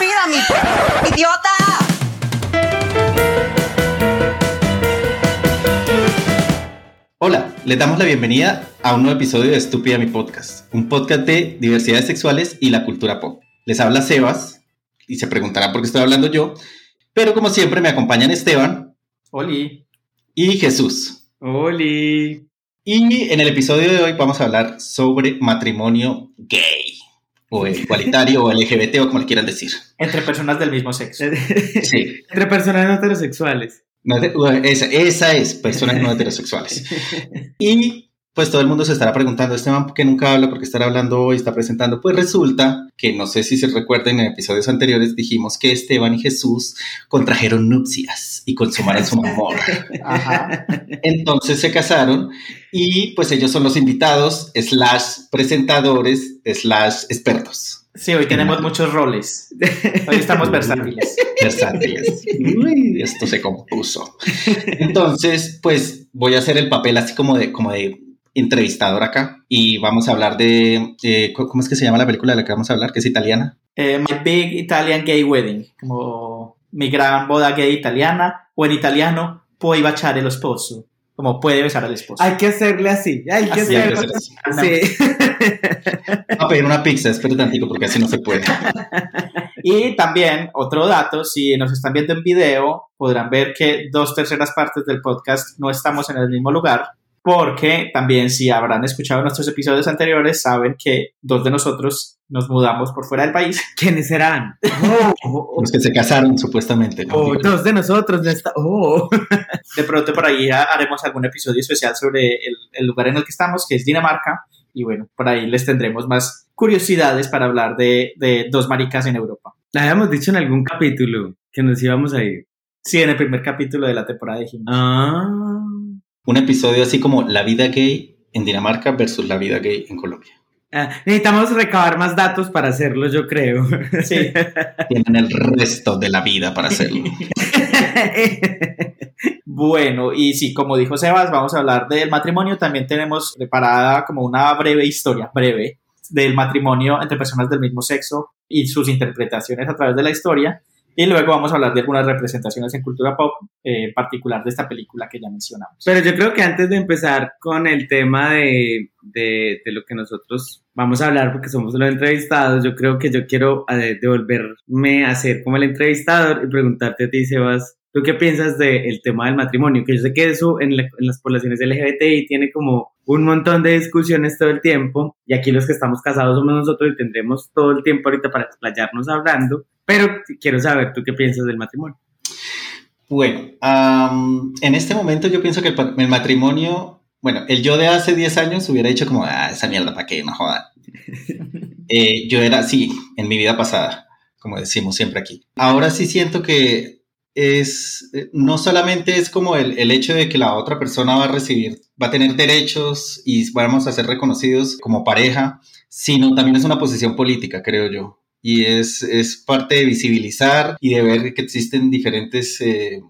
Respira, mi idiota. Hola, les damos la bienvenida a un nuevo episodio de Estúpida Mi Podcast, un podcast de diversidades sexuales y la cultura pop. Les habla Sebas y se preguntará por qué estoy hablando yo, pero como siempre me acompañan Esteban. Oli. Y Jesús. Oli. Y en el episodio de hoy vamos a hablar sobre matrimonio gay o igualitario o LGBT o como le quieran decir. Entre personas del mismo sexo. Sí. Entre personas no heterosexuales. No, esa, esa, es, personas no heterosexuales. Y pues todo el mundo se estará preguntando, Esteban, ¿por qué nunca habla? ¿Por qué estará hablando hoy? ¿Está presentando? Pues resulta que, no sé si se recuerden, en episodios anteriores dijimos que Esteban y Jesús contrajeron nupcias y consumaron su amor. Ajá. Entonces se casaron y pues ellos son los invitados, slash presentadores, slash expertos. Sí, hoy tenemos muchos roles. Hoy estamos versátiles. Versátiles. Uy, esto se compuso. Entonces, pues voy a hacer el papel así como de, como de entrevistador acá y vamos a hablar de, eh, ¿cómo es que se llama la película de la que vamos a hablar? Que es italiana. Eh, My Big Italian Gay Wedding, como mi gran boda gay italiana, o en italiano, Puoi baciare lo sposo, como puede besar al esposo. Hay que hacerle así, hay que Así hacerle hacer así. A pedir una pizza, espero tantico porque así no se puede. Y también, otro dato, si nos están viendo en video, podrán ver que dos terceras partes del podcast no estamos en el mismo lugar, porque también si habrán escuchado nuestros episodios anteriores, saben que dos de nosotros nos mudamos por fuera del país. ¿Quiénes serán? Oh, Los que se casaron, supuestamente. ¿no? oh, dos de nosotros. no está- oh. De pronto por ahí ha- haremos algún episodio especial sobre el, el lugar en el que estamos, que es Dinamarca. Y bueno, por ahí les tendremos más curiosidades para hablar de, de dos maricas en Europa. Habíamos dicho en algún capítulo que nos íbamos a ir. Sí, en el primer capítulo de la temporada dijimos. Ah. Un episodio así como la vida gay en Dinamarca versus la vida gay en Colombia. Ah, necesitamos recabar más datos para hacerlo, yo creo. Sí. Tienen el resto de la vida para hacerlo. Bueno, y sí, como dijo Sebas, vamos a hablar del matrimonio. También tenemos preparada como una breve historia, breve, del matrimonio entre personas del mismo sexo y sus interpretaciones a través de la historia. Y luego vamos a hablar de algunas representaciones en cultura pop, eh, particular de esta película que ya mencionamos. Pero yo creo que antes de empezar con el tema de, de, de lo que nosotros vamos a hablar, porque somos los entrevistados, yo creo que yo quiero devolverme a ser como el entrevistador y preguntarte a ti, Sebas, ¿tú qué piensas del tema del matrimonio? Que yo sé que eso en, la- en las poblaciones LGBTI tiene como un montón de discusiones todo el tiempo, y aquí los que estamos casados somos nosotros y tendremos todo el tiempo ahorita para explayarnos hablando, pero quiero saber, ¿tú qué piensas del matrimonio? Bueno, am, en este momento yo pienso que el matrimonio, bueno, el yo de hace 10 años hubiera dicho como, ah, esa mierda, ¿para qué? No jodan. Eh, yo era así en mi vida pasada, como decimos siempre aquí. Ahora sí siento que es, eh, no solamente es como el, el hecho de que la otra persona va a recibir, va a tener derechos y vamos a ser reconocidos como pareja, sino también es una posición política, creo yo. Y es, es parte de visibilizar y de ver que existen diferentes eh,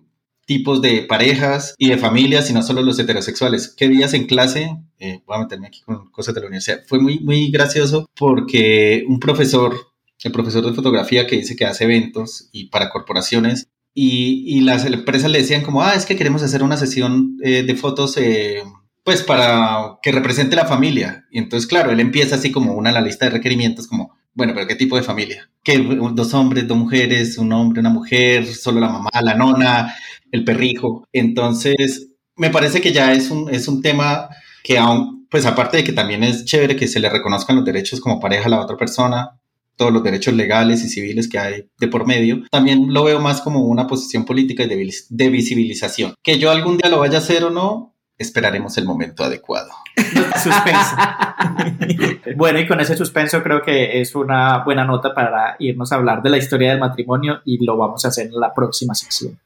tipos de parejas y de familias y no solo los heterosexuales. ¿Qué días en clase? Eh, voy a meterme aquí con cosas de la universidad. Fue muy, muy gracioso porque un profesor, el profesor de fotografía que dice que hace eventos y para corporaciones y, y las empresas le decían como, ah, es que queremos hacer una sesión eh, de fotos. eh, pues para que represente la familia. Y entonces, claro, él empieza así como una la lista de requerimientos, como, bueno, pero ¿qué tipo de familia? Que dos hombres, dos mujeres, un hombre, una mujer, solo la mamá, la nona, el perrijo. Entonces, me parece que ya es un, es un tema que aún, pues aparte de que también es chévere que se le reconozcan los derechos como pareja a la otra persona, todos los derechos legales y civiles que hay de por medio, también lo veo más como una posición política de visibilización. Que yo algún día lo vaya a hacer o no, esperaremos el momento adecuado. Suspenso. bueno, y con ese suspenso creo que es una buena nota para irnos a hablar de la historia del matrimonio y lo vamos a hacer en la próxima sección.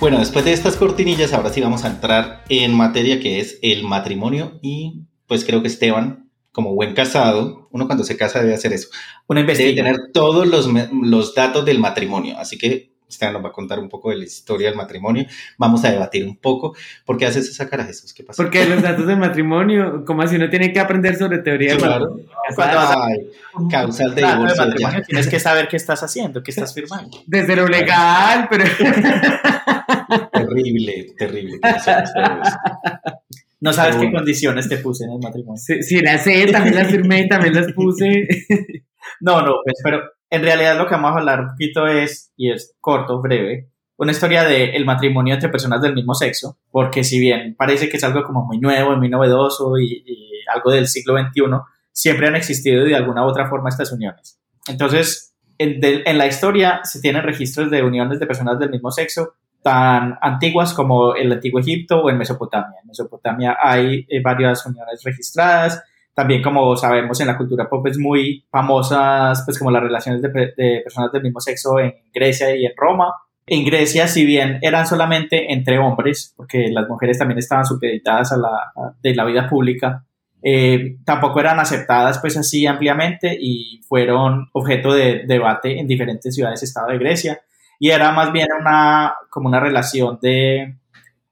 Bueno, después de estas cortinillas, ahora sí vamos a entrar en materia que es el matrimonio y pues creo que Esteban como buen casado, uno cuando se casa debe hacer eso. Una Debe tener todos los, los datos del matrimonio. Así que Esteban nos va a contar un poco de la historia del matrimonio. Vamos a debatir un poco. ¿Por qué haces esa cara, Jesús? ¿Qué pasa? Porque los datos del matrimonio, como así uno tiene que aprender sobre teoría del Claro. matrimonio. Ay, causal de Claro, de divorcio. matrimonio ya. tienes que saber qué estás haciendo, qué estás firmando. Desde lo legal, pero Terrible, terrible. No sabes qué condiciones te puse en el matrimonio. sí, sí, las sé, también las firmé, también las puse. No, no, pues, pero en realidad lo que vamos a hablar un poquito es, y es corto, breve, una historia del el matrimonio entre personas del mismo sexo, porque si bien parece que es algo como muy nuevo, muy novedoso y, y algo del siglo XXI, siempre han existido de alguna u otra forma estas uniones. Entonces, en, de- en la historia se tienen registros de uniones de personas del mismo sexo tan antiguas como el antiguo Egipto o en Mesopotamia. En Mesopotamia hay eh, varias uniones registradas, también como sabemos en la cultura pop es muy famosas pues como las relaciones de, de personas del mismo sexo en Grecia y en Roma. En Grecia, si bien eran solamente entre hombres, porque las mujeres también estaban supeditadas a la, a- de la vida pública, eh, tampoco eran aceptadas pues así ampliamente y fueron objeto de debate en diferentes ciudades estado de Grecia y era más bien una como una relación de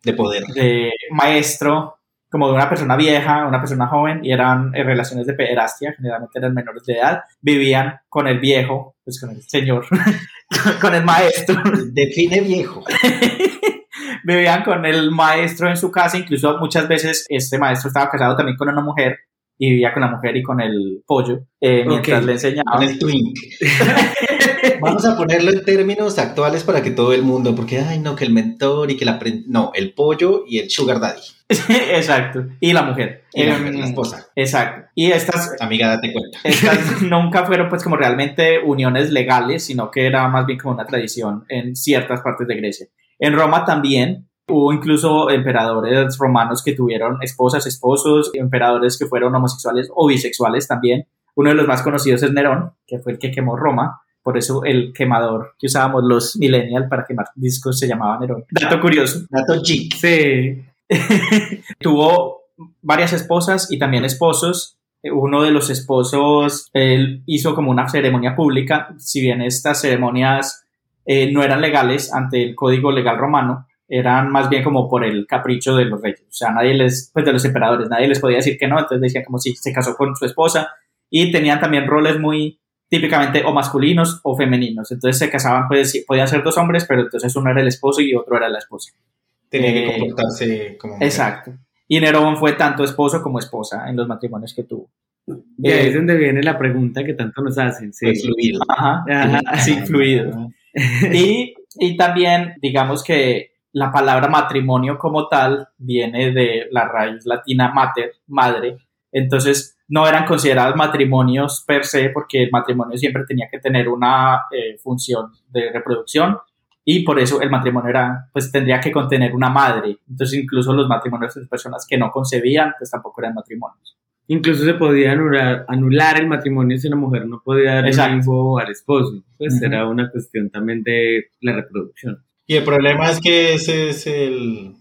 De poder. de maestro, como de una persona vieja, una persona joven, y eran eh, relaciones de pederastia, generalmente eran menores de edad, vivían con el viejo, pues con el señor, con el maestro, Define viejo. vivían con el maestro en su casa, incluso muchas veces este maestro estaba casado también con una mujer y vivía con la mujer y con el pollo eh, mientras le enseñaba. Con el twink. Vamos a ponerlo en términos actuales para que todo el mundo, porque, ay, no, que el mentor y que la... No, el pollo y el sugar daddy. Exacto. Y la mujer. Y la, Em, la esposa. Exacto. Y estas Amiga, date cuenta. Estas nunca fueron pues como realmente uniones legales, sino que era más bien como una tradición en ciertas partes de Grecia. En Roma también hubo incluso emperadores romanos que tuvieron esposas, esposos, emperadores que fueron homosexuales o bisexuales también. Uno de los más conocidos es Nerón, que fue el que quemó Roma. Por eso el quemador que usábamos los millennials para quemar discos se llamaba Nerón. Dato curioso. Dato geek. Sí. tuvo varias esposas y también esposos. Uno de los esposos, él hizo como una ceremonia pública, si bien estas ceremonias eh, no eran legales ante el código legal romano, eran más bien como por el capricho de los reyes, o sea, nadie les, pues de los emperadores, nadie les podía decir que no, entonces decían como si se casó con su esposa y tenían también roles muy típicamente o masculinos o femeninos, entonces se casaban, pues sí, podían ser dos hombres, pero entonces uno era el esposo y otro era la esposa. Tenía que Eh, comportarse como... mujer. Exacto. Y Nerón fue tanto esposo como esposa en los matrimonios que tuvo. Y ahí Eh, es donde viene la pregunta que tanto nos hacen. Sí. Fue fluido. Ajá, Ajá. sí, fluido. Y, y también, digamos que la palabra matrimonio como tal viene de la raíz latina mater, madre. Entonces, no eran considerados matrimonios per se, porque el matrimonio siempre tenía que tener una eh, función de reproducción y por eso el matrimonio era, pues tendría que contener una madre. Entonces, incluso los matrimonios de personas que no concebían, pues tampoco eran matrimonios. Incluso se podía anular, anular el matrimonio si la mujer no podía dar Exacto. el hijo al esposo. Pues era una cuestión también de la reproducción. Y el problema es que ese es el...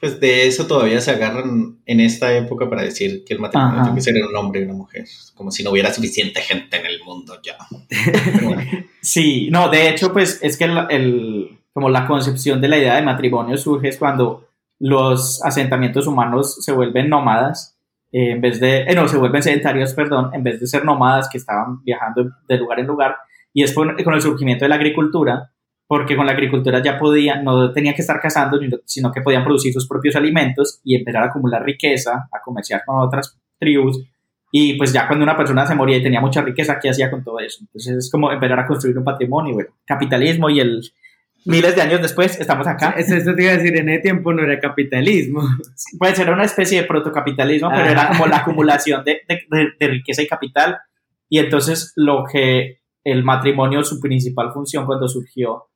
Pues de eso todavía se agarran en esta época para decir que el matrimonio tiene que ser un hombre y una mujer. Como si no hubiera suficiente gente en el mundo ya. Bueno, Sí, no, de hecho, pues es que el, el- como la concepción de la idea de matrimonio surge es cuando los asentamientos humanos se vuelven nómadas, eh, en vez de, eh, no, se vuelven sedentarios, perdón, en vez de ser nómadas que estaban viajando de lugar en lugar, y es con, con el surgimiento de la agricultura, porque con la agricultura ya podían, no tenían que estar cazando, sino que podían producir sus propios alimentos y empezar a acumular riqueza, a comerciar con otras tribus, y pues ya cuando una persona se moría y tenía mucha riqueza, ¿qué hacía con todo eso? Entonces es como empezar a construir un patrimonio, bueno, capitalismo y el miles de años después estamos acá. Eso, eso te iba a decir, en ese tiempo no era capitalismo. Puede ser una especie de protocapitalismo, pero era como la acumulación de- de- de riqueza y capital. Y entonces lo que el matrimonio, su principal función cuando surgió,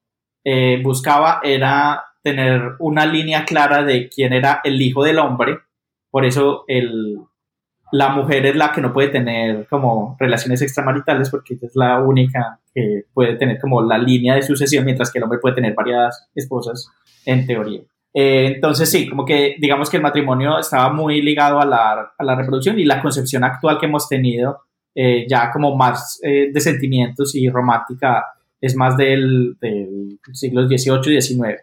eh, buscaba era tener una línea clara de quién era el hijo del hombre. Por eso el, la mujer es la que no puede tener como relaciones extramaritales porque es la única que puede tener como la línea de sucesión, mientras que el hombre puede tener varias esposas en teoría. Eh, entonces sí, como que digamos que el matrimonio estaba muy ligado a la, a la reproducción y la concepción actual que hemos tenido, eh, ya como más eh, de sentimientos y romántica, es más del, del siglo XVIII y XIX.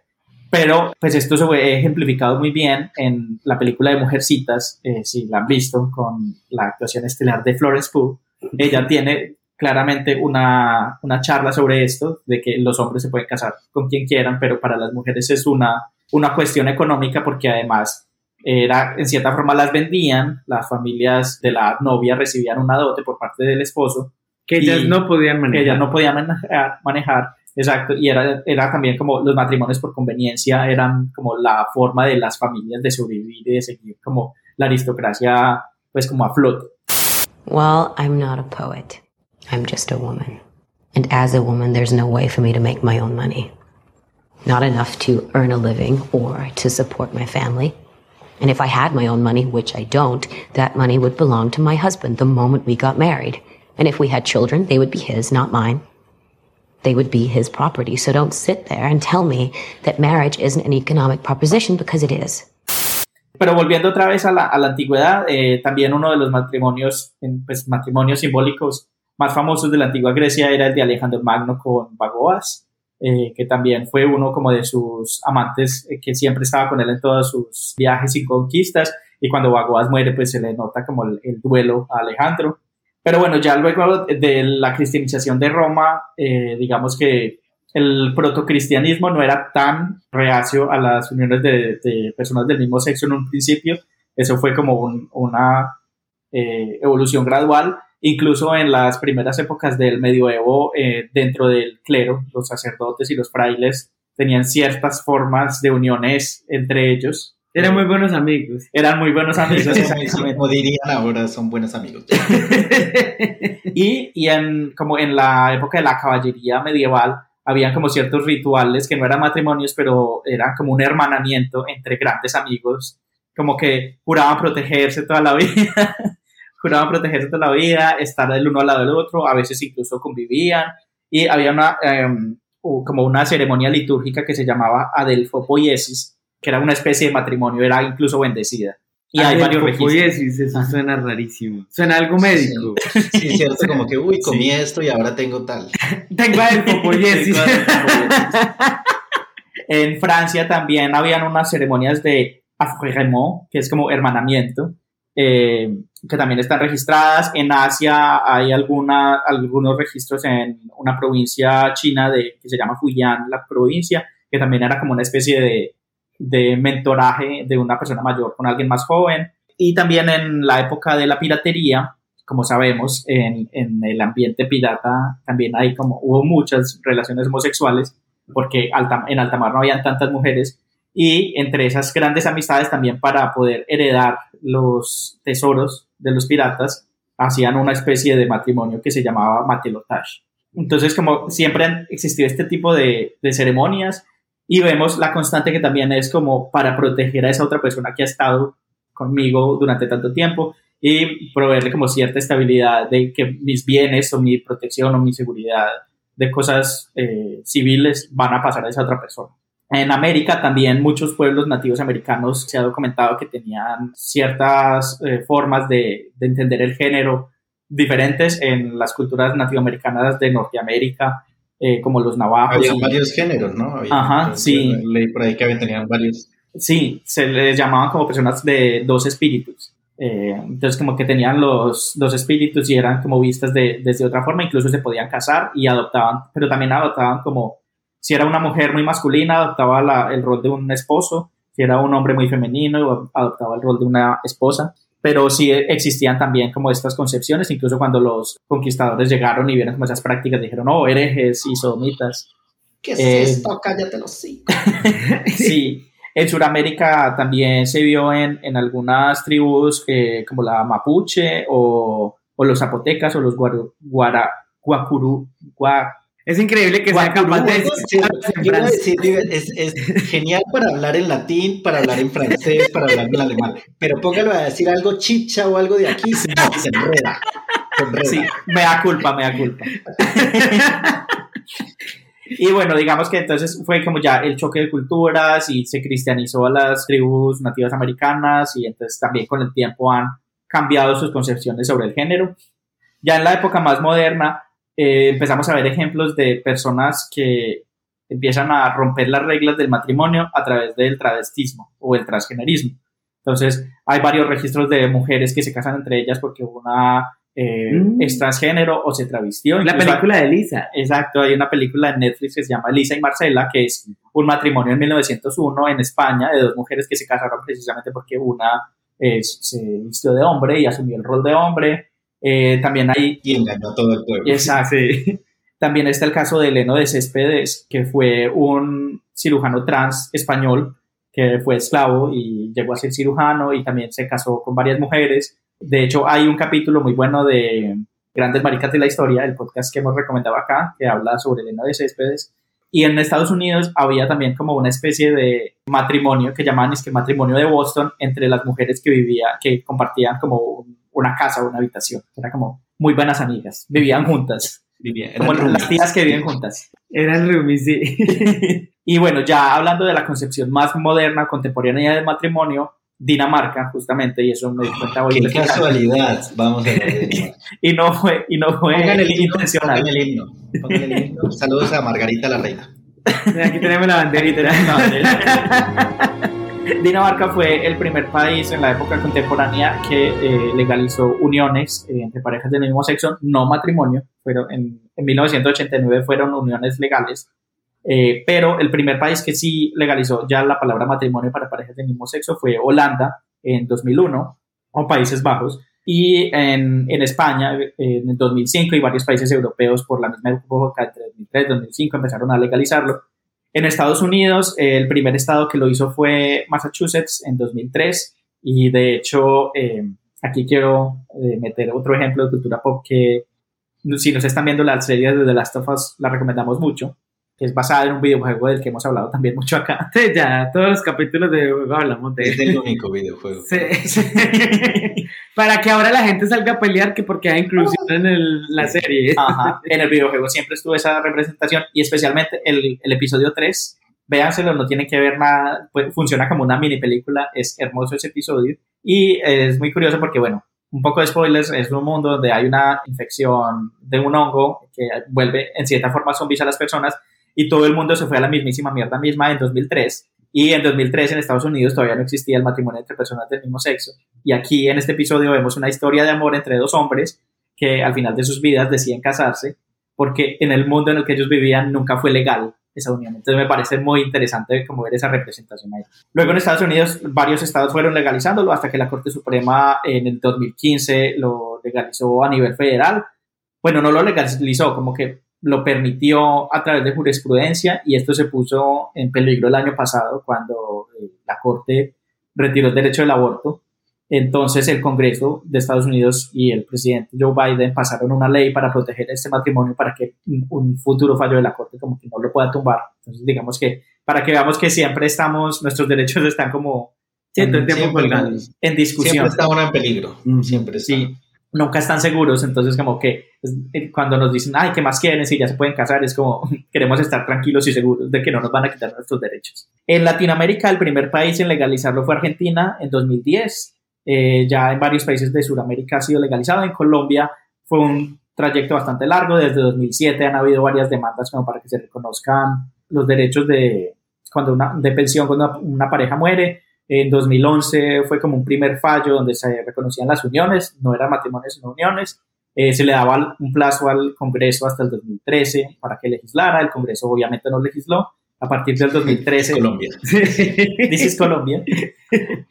Pero pues esto se ve ejemplificado muy bien en la película de Mujercitas, si la han visto, con la actuación estelar de Florence Pugh. Ella tiene claramente una, una charla sobre esto, de que los hombres se pueden casar con quien quieran, pero para las mujeres es una una cuestión económica porque además era, en cierta forma las vendían, las familias de la novia recibían una dote por parte del esposo. Que ellas no podían manejar. Que ellas no podían manejar, manejar, exacto, y era, era también como los matrimonios por conveniencia, eran como la forma de las familias de sobrevivir y de seguir como la aristocracia, pues como a flote. Well, I'm not a poet. I'm just a woman. And as a woman, there's no way for me to make my own money. not enough to earn a living or to support my family. And if I had my own money, which I don't, that money would belong to my husband the moment we got married. And if we had children, they would be his, not mine. They would be his property. So don't sit there and tell me that marriage isn't an economic proposition because it is. Pero volviendo otra vez a la, a la antigüedad, eh, también uno de los matrimonios, pues, matrimonios simbólicos más famosos de la antigua Grecia era el de Alejandro Magno con Bagoas. Eh, que también fue uno como de sus amantes eh, que siempre estaba con él en todos sus viajes y conquistas y cuando Bagoas muere pues se le nota como el, duelo a Alejandro. Pero bueno, ya luego de la cristianización de Roma, eh, digamos que el protocristianismo no era tan reacio a las uniones de, personas del mismo sexo en un principio. Eso fue como una evolución gradual Incluso en las primeras épocas del medioevo, eh, dentro del clero, los sacerdotes y los frailes tenían ciertas formas de uniones entre ellos. Eran muy buenos amigos. Eran muy buenos amigos. Como dirían ahora, son buenos amigos. y, y en, como en la época de la caballería medieval, habían como ciertos rituales que no eran matrimonios, pero eran como un hermanamiento entre grandes amigos, como que juraban protegerse toda la vida juraban protegerse toda la vida, estar el uno al lado del otro, a veces incluso convivían y había una, em, como una ceremonia litúrgica que se llamaba adelfopoiesis, que era una especie de matrimonio, era incluso bendecida. Y hay varios registros. eso suena rarísimo. Suena algo médico. Sí, cierto, como que, uy, comí esto y ahora tengo tal. tengo adelfopoiesis. en Francia también habían unas ceremonias de affrement, que es como hermanamiento, eh, que también están registradas. En Asia hay alguna, algunos registros en una provincia china de, que se llama Fujian, la provincia, que también era como una especie de, de mentoraje de una persona mayor con alguien más joven. Y también en la época de la piratería, como sabemos, en, en el ambiente pirata también hay como, hubo muchas relaciones homosexuales, porque alta, en alta mar no habían tantas mujeres, y entre esas grandes amistades también para poder heredar los tesoros de los piratas, hacían una especie de matrimonio que se llamaba matelotage. Entonces, como siempre han existido este tipo de, de ceremonias y vemos la constante que también es como para proteger a esa otra persona que ha estado conmigo durante tanto tiempo y proveerle como cierta estabilidad de que mis bienes o mi protección o mi seguridad de cosas eh, civiles van a pasar a esa otra persona. En América también muchos pueblos nativos americanos se ha documentado que tenían ciertas eh, formas de, de, entender el género diferentes en las culturas nativoamericanas de Norteamérica, eh, como los navajos. Había varios géneros, ¿no? Ajá, sí. Leí por ahí que tenían varios. Sí, se les llamaban como personas de dos espíritus. Eh, entonces como que tenían los dos espíritus y eran como vistas de, desde otra forma, incluso se podían casar y adoptaban, pero también adoptaban como si era una mujer muy masculina, adoptaba el rol de un esposo. Si era un hombre muy femenino, adoptaba el rol de una esposa. Pero sí existían también como estas concepciones, incluso cuando los conquistadores llegaron y vieron como esas prácticas, dijeron, oh, herejes y sodomitas. ¿Qué es eh, esto? Cállate los sí. sí. En Sudamérica también se vio en, en algunas tribus eh, como la mapuche o, o, los zapotecas o los guara, guara, guacurú, es increíble que sea capaz de es, es, genial para hablar en latín, para hablar en francés, para hablar en alemán. Pero póngalo a decir algo chicha o algo de aquí, se, enreda. Sí, me da culpa, me da culpa. Y bueno, digamos que entonces fue como ya el choque de culturas y se cristianizó a las tribus nativas americanas y entonces también con el tiempo han cambiado sus concepciones sobre el género. Ya en la época más moderna eh, empezamos a ver ejemplos de personas que empiezan a romper las reglas del matrimonio a través del travestismo o el transgenerismo. Entonces, hay varios registros de mujeres que se casan entre ellas porque una eh, Mm. es transgénero o se travestió. La película de Lisa. Exacto, hay una película en Netflix que se llama Lisa y Marcela, que es un matrimonio en 1901 en España de dos mujeres que se casaron precisamente porque una eh, se vistió de hombre y asumió el rol de hombre. Eh, también hay, Y engañó a todo el pueblo. exacto, también está el caso de Eleno de Céspedes, que fue un cirujano trans español que fue esclavo y llegó a ser cirujano y también se casó con varias mujeres. De hecho, hay un capítulo muy bueno de Grandes Maricas de la Historia, el podcast que hemos recomendado acá, que habla sobre Elena de Céspedes. Y en Estados Unidos había también como una especie de matrimonio que llamaban es que matrimonio de Boston entre las mujeres que vivían, que compartían como un- una casa o una habitación. Era como muy buenas amigas, vivían juntas, Vivía- eran como las tías que viven juntas. Era el Rumi, sí. y bueno, ya hablando de la concepción más moderna, contemporánea del matrimonio, Dinamarca, justamente, y eso me di cuenta hoy. Qué casualidad. Vamos a ver. Y no fue, y no fue Pongan el himno. intencional. Pongan el himno. Pongan el himno. Saludos a Margarita la Reina. Aquí tenemos la banderita. Dinamarca fue el primer país en la época contemporánea que eh, legalizó uniones eh, entre parejas del mismo sexo, no matrimonio, pero en, en 1989 fueron uniones legales, eh, pero el primer país que sí legalizó ya la palabra matrimonio para parejas del mismo sexo fue Holanda en 2001 o Países Bajos. Y en, en España, en el 2005, y varios países europeos por la misma época, entre 2003 y 2005, empezaron a legalizarlo. En Estados Unidos, eh, el primer estado que lo hizo fue Massachusetts en 2003 y de hecho eh, aquí quiero eh, meter otro ejemplo de cultura pop que si nos están viendo la serie de The Last of Us la recomendamos mucho, que es basada en un videojuego del que hemos hablado también mucho acá. Sí, ya, todos los capítulos de juego hablamos de Es el único videojuego. Sí, sí. Para que ahora la gente salga a pelear que porque hay inclusión en el- la serie. Ajá. En el videojuego siempre estuvo esa representación y especialmente el, el episodio 3. Véanselo, no tiene que ver nada, pues, funciona como una mini película, es hermoso ese episodio y es muy curioso porque, bueno, un poco de spoilers, es un mundo donde hay una infección de un hongo que vuelve en cierta forma zombies a las personas y todo el mundo se fue a la mismísima mierda misma en 2003 y en 2003 en Estados Unidos todavía no existía el matrimonio entre personas del mismo sexo y aquí en este episodio vemos una historia de amor entre dos hombres que al final de sus vidas deciden casarse porque en el mundo en el que ellos vivían nunca fue legal esa unión. Entonces me parece muy interesante como ver esa representación ahí. Luego en Estados Unidos varios estados fueron legalizándolo hasta que la Corte Suprema en el 2015 lo legalizó a nivel federal. Bueno, no lo legalizó, como que lo permitió a través de jurisprudencia y esto se puso en peligro el año pasado cuando eh, la Corte retiró el derecho del aborto entonces el Congreso de Estados Unidos y el presidente Joe Biden pasaron una ley para proteger este matrimonio para que un- futuro fallo de la Corte como que no lo pueda tumbar. Entonces digamos que para que veamos que siempre estamos, nuestros derechos están como Sí, Siempre, en siempre discusión. está uno en peligro. Siempre está. Sí, nunca están seguros, entonces como que eh, cuando nos dicen, ay, ¿qué más quieren? Si ya se pueden casar, es como queremos estar tranquilos y seguros de que no nos van a quitar nuestros derechos. En Latinoamérica, el primer país en legalizarlo fue Argentina en 2010. Eh, ya en varios países de Sudamérica ha sido legalizado. En Colombia fue un trayecto bastante largo. Desde 2007 han habido varias demandas como para que se reconozcan los derechos de, cuando una, de pensión cuando una, una pareja muere. En 2011 fue como un primer fallo donde se reconocían las uniones, no eran matrimonios sino uniones. Eh, se le daba un plazo al Congreso hasta el 2013 para que legislara. El Congreso obviamente no legisló. A partir del 2013 Colombia. Is Colombia.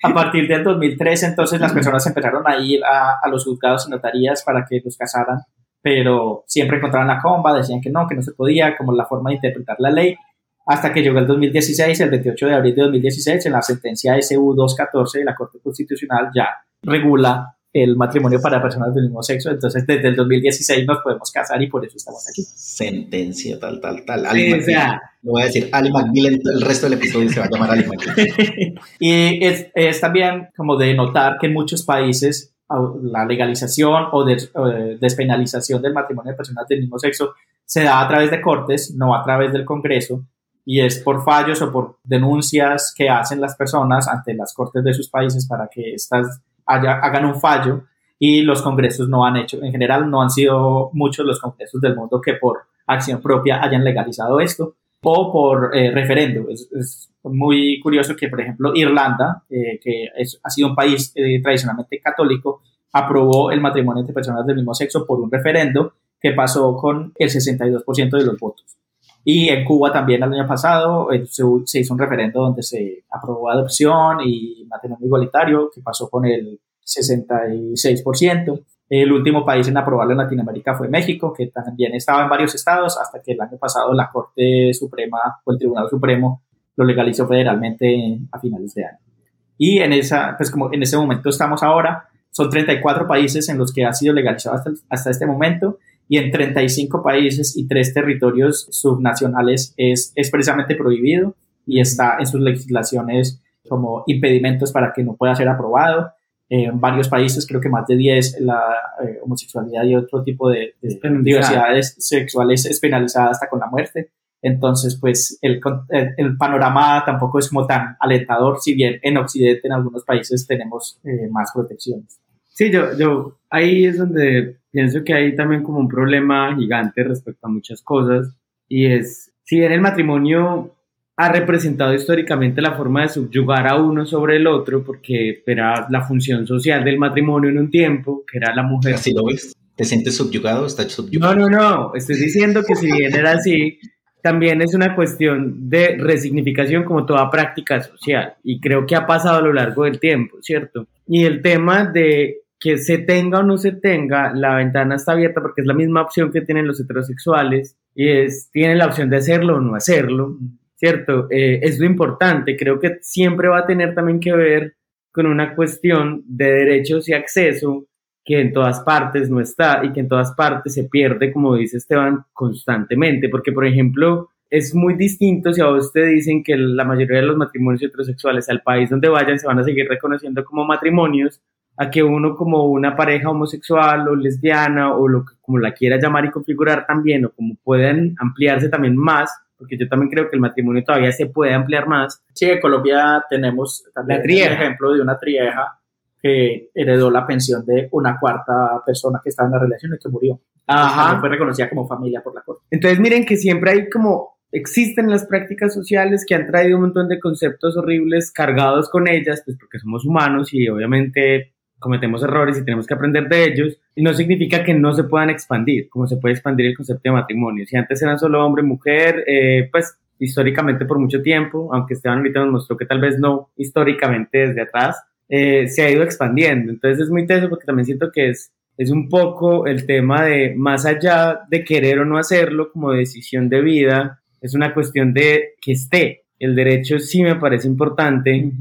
A partir del 2013, entonces las personas empezaron a ir a, a los juzgados y notarías para que los casaran, pero siempre encontraban la comba, decían que no, que no se podía, como la forma de interpretar la ley. Hasta que llegó el 2016, el 28 de abril de 2016, en la sentencia SU 214 de la Corte Constitucional ya regula el matrimonio para personas del mismo sexo. Entonces, desde el 2016 nos podemos casar y por eso estamos aquí. Sentencia, tal, tal, tal. Ali o sea, Lo voy a decir, Ali McBeal, en el resto del episodio se va a llamar Ali McBeal. Y es, es también como de notar que en muchos países la legalización o, des- o, eh, despenalización del matrimonio de personas del mismo sexo se da a través de cortes, no a través del Congreso, y es por fallos o por denuncias que hacen las personas ante las cortes de sus países para que éstas hagan un fallo y los congresos no han hecho, en general no han sido muchos los congresos del mundo que por acción propia hayan legalizado esto o por eh, referendo. Es, muy curioso que, por ejemplo, Irlanda, eh, que ha sido un país eh, tradicionalmente católico, aprobó el matrimonio entre personas del mismo sexo por un referendo que pasó con el 62% de los votos. Y en Cuba también el año pasado se, se, hizo un referendo donde se aprobó adopción y matrimonio igualitario, que pasó con el 66%. El último país en aprobarlo en Latinoamérica fue México, que también estaba en varios estados, hasta que el año pasado la Corte Suprema o el Tribunal Supremo lo legalizó federalmente a finales de año. Y en, esa, pues como en ese momento estamos ahora, son 34 países en los que ha sido legalizado hasta, hasta este momento y en 35 países y tres territorios subnacionales es expresamente prohibido y está en sus legislaciones como impedimentos para que no pueda ser aprobado en varios países, creo que más de 10, la eh, homosexualidad y otro tipo de, diversidades sexuales es penalizada hasta con la muerte. Entonces, pues el, el, panorama tampoco es como tan alentador, si bien en Occidente, en algunos países, tenemos eh, más protecciones. Sí, yo, yo ahí es donde pienso que hay también como un problema gigante respecto a muchas cosas, y es, si bien el matrimonio ha representado históricamente la forma de subyugar a uno sobre el otro, porque era la función social del matrimonio en un tiempo, que era la mujer. ¿Así lo ves? ¿Te sientes subyugado? ¿Estás subyugado? No, no, no. Estoy diciendo que si bien era así, también es una cuestión de resignificación como toda práctica social. Y creo que ha pasado a lo largo del tiempo, ¿cierto? Y el tema de que se tenga o no se tenga, la ventana está abierta porque es la misma opción que tienen los heterosexuales y es, tienen la opción de hacerlo o no hacerlo ¿cierto? Eh, es lo importante, creo que siempre va a tener también que ver con una cuestión de derechos y acceso que en todas partes no está y que en todas partes se pierde, como dice Esteban, constantemente, porque por ejemplo, es muy distinto si a vos te dicen que la mayoría de los matrimonios heterosexuales al país donde vayan se van a seguir reconociendo como matrimonios, a que uno como una pareja homosexual o lesbiana o lo que como la quiera llamar y configurar también o como puedan ampliarse también más, porque yo también creo que el matrimonio todavía se puede ampliar más. Sí, en Colombia tenemos también el ejemplo de una trieja que heredó la pensión de una cuarta persona que estaba en la relación y que murió. Ajá. Fue reconocida como familia por la corte. Entonces miren que siempre hay como existen las prácticas sociales que han traído un montón de conceptos horribles cargados con ellas, pues porque somos humanos y obviamente cometemos errores y tenemos que aprender de ellos, y no significa que no se puedan expandir, como se puede expandir el concepto de matrimonio. Si antes eran solo hombre y mujer, eh, pues históricamente por mucho tiempo, aunque Esteban ahorita nos mostró que tal vez no históricamente desde atrás, eh, se ha ido expandiendo. Entonces es muy teso porque también siento que es, es un poco el tema de más allá de querer o no hacerlo como decisión de vida, es una cuestión de que esté. El derecho sí me parece importante.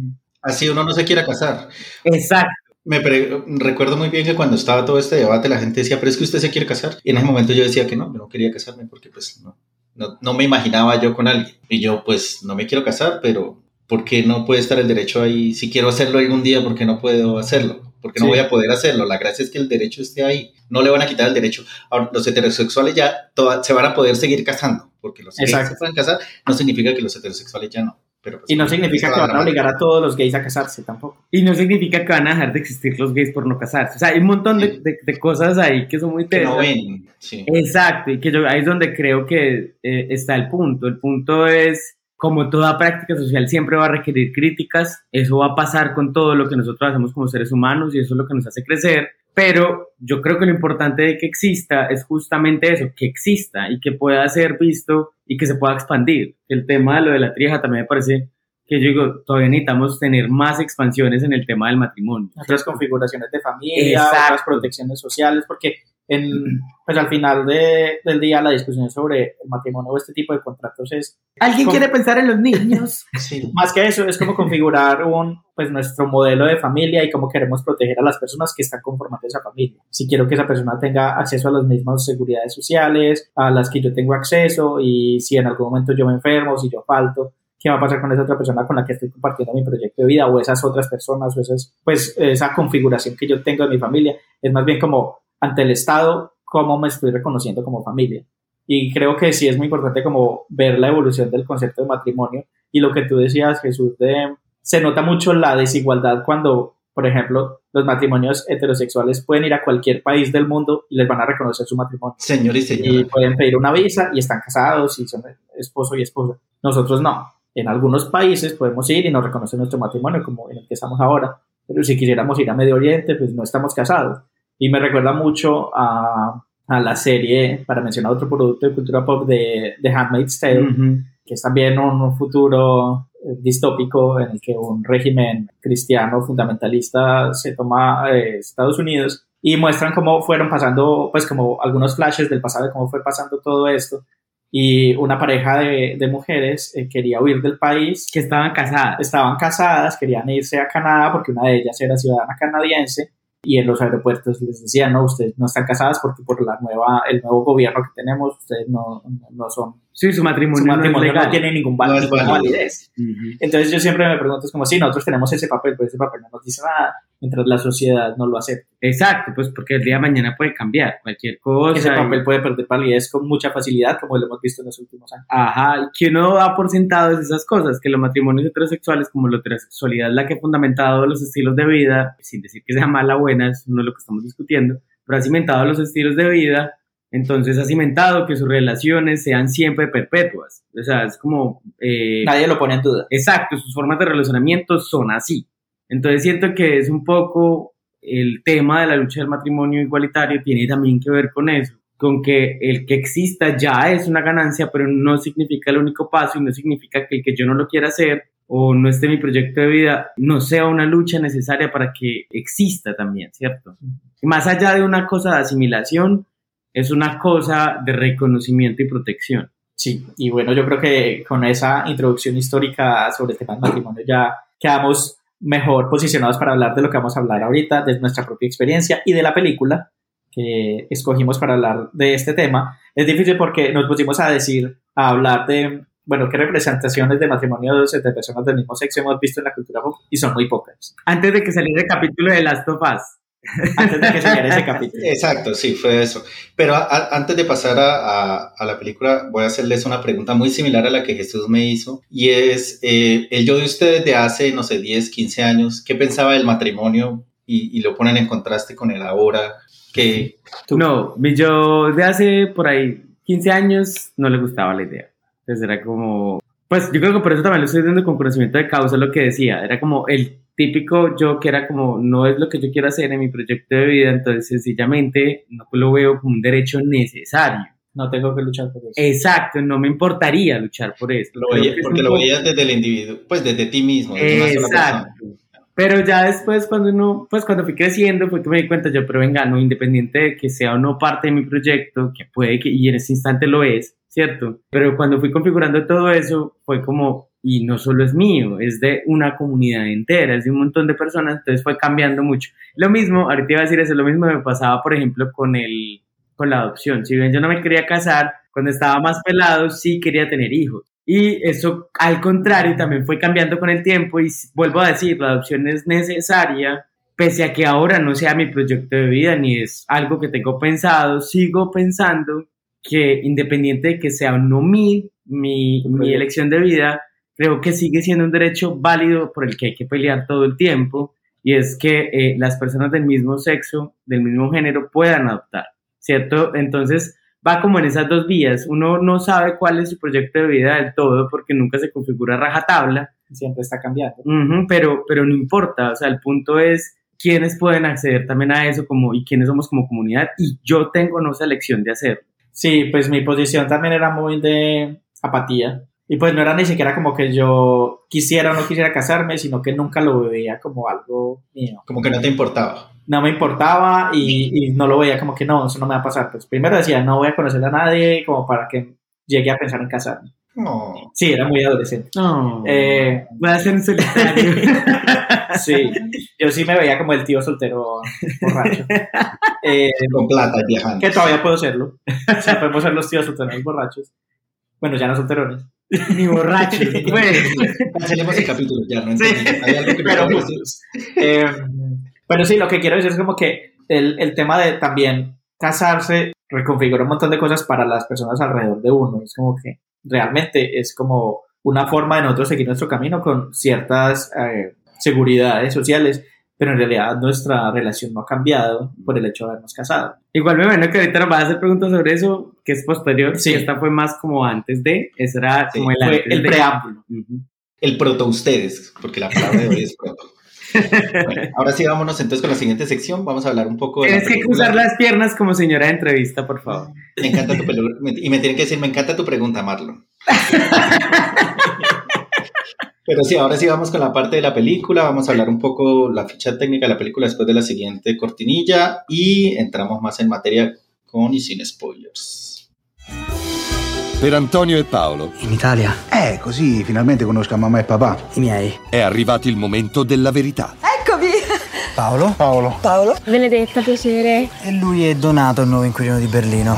Así uno no se quiera casar. Exacto me recuerdo muy bien que cuando estaba todo este debate la gente decía, pero es que usted se quiere casar. Y en ese momento yo decía que no, yo no quería casarme porque pues no, no, no, me imaginaba yo con alguien. Y yo pues no me quiero casar, pero ¿por qué no puede estar el derecho ahí? Si quiero hacerlo algún día, ¿por qué no puedo hacerlo? Porque no voy a poder hacerlo. La gracia es que el derecho esté ahí. No le van a quitar el derecho. Ahora, los heterosexuales ya se van a poder seguir casando, porque los gays se pueden casar, no significa que los heterosexuales ya no. Pues, y no significa que van a obligar a todos los gays a casarse tampoco. Y no significa que van a dejar de existir los gays por no casarse. O sea, hay un montón de, de, cosas ahí que son muy interesantes. Exacto, y que yo ahí es donde creo que eh, está el punto. El punto es, como toda práctica social siempre va a requerir críticas, eso va a pasar con todo lo que nosotros hacemos como seres humanos y eso es lo que nos hace crecer. Pero yo creo que lo importante de que exista es justamente eso, que exista y que pueda ser visto y que se pueda expandir. El tema de lo de la trieja también me parece que yo digo, todavía necesitamos tener más expansiones en el tema del matrimonio. Otras configuraciones de familia, otras protecciones sociales, porque en, pues al final de, del día la discusión sobre el matrimonio o este tipo de contratos es... ¿Alguien quiere pensar en los niños? sí. Más que eso, es como configurar un, pues nuestro modelo de familia y cómo queremos proteger a las personas que están conformando esa familia. Si quiero que esa persona tenga acceso a las mismas seguridades sociales, a las que yo tengo acceso y si en algún momento yo me enfermo, si yo falto, qué va a pasar con esa otra persona con la que estoy compartiendo mi proyecto de vida o esas otras personas o esas, pues esa configuración que yo tengo de mi familia. Es más bien como ante el Estado cómo me estoy reconociendo como familia. Y creo que sí es muy importante como ver la evolución del concepto de matrimonio y lo que tú decías, Jesús, de, se nota mucho la desigualdad cuando, por ejemplo, los matrimonios heterosexuales pueden ir a cualquier país del mundo y les van a reconocer su matrimonio. Señor y Y señora. pueden pedir una visa y están casados y son esposo y esposa. Nosotros no. En algunos países podemos ir y nos reconocen nuestro matrimonio, como en el que estamos ahora. Pero si quisiéramos ir a Medio Oriente, pues no estamos casados. Y me recuerda mucho a, a la serie, para mencionar otro producto de cultura pop, de The Handmaid's Tale, Ujú. que es también un, un futuro eh, distópico en el que un régimen cristiano fundamentalista se toma eh, Estados Unidos y muestran cómo fueron pasando, pues como algunos flashes del pasado de cómo fue pasando todo esto. Y una pareja de, de mujeres eh, quería huir del país, Que estaban casadas. estaban casadas, querían irse a Canadá porque una de ellas era ciudadana canadiense y en los aeropuertos les decían, no, ustedes no están casadas porque por la nueva, el nuevo gobierno que tenemos, ustedes no, no, no son, Sí, su matrimonio, su no es matrimonio no, legal. tiene ningún No val- es ninguna válido. validez. Ujú. Entonces yo siempre me pregunto, es como, sí, nosotros tenemos ese papel, pero ese papel no nos dice nada, mientras la sociedad no lo acepta. Exacto, pues porque el día de mañana puede cambiar cualquier cosa. Ese y- papel puede perder validez con mucha facilidad, como lo hemos visto en los últimos años. Ajá, y que uno da por sentado es esas cosas, que los matrimonios heterosexuales, como la heterosexualidad es la que ha fundamentado los estilos de vida, sin decir que sea mala o buena, eso no es lo que estamos discutiendo, pero ha cimentado los estilos de vida, entonces ha cimentado que sus relaciones sean siempre perpetuas. O sea, es como... eh, Nadie lo pone en duda. Exacto, sus formas de relacionamiento son así. Entonces siento que es un poco el tema de la lucha del matrimonio igualitario tiene también que ver con eso, con que el que exista ya es una ganancia, pero no significa el único paso y no significa que el que yo no lo quiera hacer o no esté en mi proyecto de vida no sea una lucha necesaria para que exista también, ¿cierto? Más allá de una cosa de asimilación, es una cosa de reconocimiento y protección. Sí, y bueno, yo creo que con esa introducción histórica sobre el tema del matrimonio ya quedamos mejor posicionados para hablar de lo que vamos a hablar ahorita, de nuestra propia experiencia y de la película que escogimos para hablar de este tema. Es difícil porque nos pusimos a decir, a hablar de, bueno, qué representaciones de matrimonios entre personas del mismo sexo hemos visto en la cultura pop y son muy pocas. Antes de que saliera el capítulo de Last of Us, Antes de que saliera ese capítulo. Exacto, sí, fue eso. Pero a- a- antes de pasar a, a- la película, voy a hacerles una pregunta muy similar a la que Jesús me hizo. Y es, eh, el yo de ustedes de hace, no sé, 10, 15 años, ¿qué pensaba del matrimonio? Y, y lo ponen en contraste con el ahora. Que, Tú. No, mi yo de hace por ahí 15 años no le gustaba la idea. Entonces era como, pues yo creo que por eso también lo estoy dando con conocimiento de causa lo que decía. Era como el típico yo que era como, no es lo que yo quiero hacer en mi proyecto de vida, entonces sencillamente no lo veo como un derecho necesario. No tengo que luchar por eso. Exacto, no me importaría luchar por esto. lo veía- porque lo veías desde el individuo, pues desde ti mismo, desde una sola persona. Exacto. Pero ya después, cuando uno, pues cuando fui creciendo, fue que me di cuenta yo, pero venga, no, independiente de que sea o no parte de mi proyecto, que puede que, y en ese instante lo es, ¿cierto? Pero cuando fui configurando todo eso, fue como, y no solo es mío, es de una comunidad entera, es de un montón de personas, entonces fue cambiando mucho. Lo mismo, ahorita iba a decir eso, lo mismo me pasaba, por ejemplo, con el, con la adopción. Si bien yo no me quería casar, cuando estaba más pelado, sí quería tener hijos. Y eso, al contrario, también fue cambiando con el tiempo y vuelvo a decir, la adopción es necesaria, pese a que ahora no sea mi proyecto de vida ni es algo que tengo pensado, sigo pensando que independiente de que sea o no mi, mi, mi elección de vida, creo que sigue siendo un derecho válido por el que hay que pelear todo el tiempo y es que eh, las personas del mismo sexo, del mismo género, puedan adoptar, ¿cierto? Entonces va como en esas dos vías. Uno no sabe cuál es su proyecto de vida del todo porque nunca se configura a rajatabla, Siempre está cambiando. Ujú, pero, pero no importa, o sea, el punto es quiénes pueden acceder también a eso como, y quiénes somos como comunidad y yo tengo no esa elección de hacerlo. Sí, pues mi posición también era muy de apatía. Y pues no era ni siquiera como que yo quisiera o no quisiera casarme, sino que nunca lo veía como algo mío. Como que no te importaba. No me importaba y, y no lo veía como que no, eso no me va a pasar. Pues primero decía, no voy a conocer a nadie como para que llegue a pensar en casarme. No. Sí, era muy adolescente. No, Eh, voy a ser un solitario. sí, yo sí me veía como el tío soltero borracho. Eh, Con plata y viajando. que todavía puedo serlo. O sea, podemos ser los tíos solteros borrachos. Bueno, ya no solterones. Ni borracho. Pues. Cancelemos el capítulo, ya no Sí. entendí. Hay algo que me pero, pues, eh, pero sí, lo que quiero decir es como que el, el tema de también casarse reconfigura un montón de cosas para las personas alrededor de uno. Es como que realmente es como una forma de nosotros seguir nuestro camino con ciertas eh, seguridades sociales, pero en realidad nuestra relación no ha cambiado por el hecho de habernos casado. Igual me imagino que ahorita nos vas a hacer preguntas sobre eso, que es posterior. Sí. que Esta fue más como antes de, esa era Sí, como el Fue antes el de. preámbulo. El proto ustedes, porque la palabra de hoy es proto. Bueno, ahora sí, vámonos entonces con la siguiente sección. Vamos a hablar un poco de. Tienes que cruzar las piernas como señora de entrevista, por favor. Me encanta tu pelu- Y me tienen que decir, me encanta tu pregunta, Marlon. Pero sí, ahora sí vamos con la parte de la película. Vamos a hablar un poco la ficha técnica de la película después de la siguiente cortinilla y entramos más en materia con y sin spoilers. Per Antonio e Paolo In Italia? Eh, così finalmente conosco mamma e papà. I miei. è arrivato il momento della verità. Eccomi! Paolo? Paolo. Paolo? Benedetta, piacere. E lui è Donato, il nuovo inquilino di Berlino.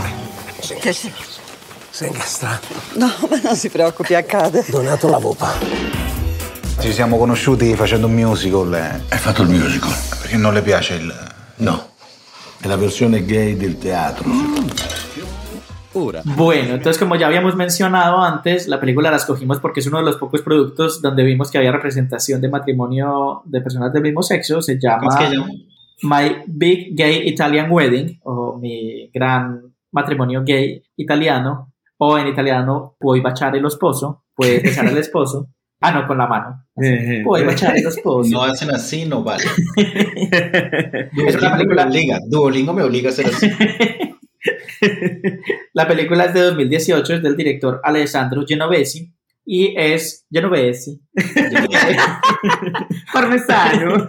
Che Sei incastrato. No, ma non si preoccupi, accade. Donato la vopa. Ci siamo conosciuti facendo un musical. eh. Hai fatto il musical? Perché non le piace il... No. È la versione gay del teatro. Bueno, entonces como ya habíamos mencionado antes, la película la escogimos porque es uno de los pocos productos donde vimos que había representación de matrimonio de personas del mismo sexo. Se llama ¿Cómo es que? My Big Gay Italian Wedding o mi gran matrimonio gay italiano o en italiano puoi baciare lo sposo, puedes besar al esposo. Ah, no, con la mano. Puoi baciare lo sposo. No hacen así, no vale. es una Duolingo me película obliga, Duolingo me obliga a hacer así. La película es de 2018, es del director Alessandro Genovesi y es Genovesi Parmesano.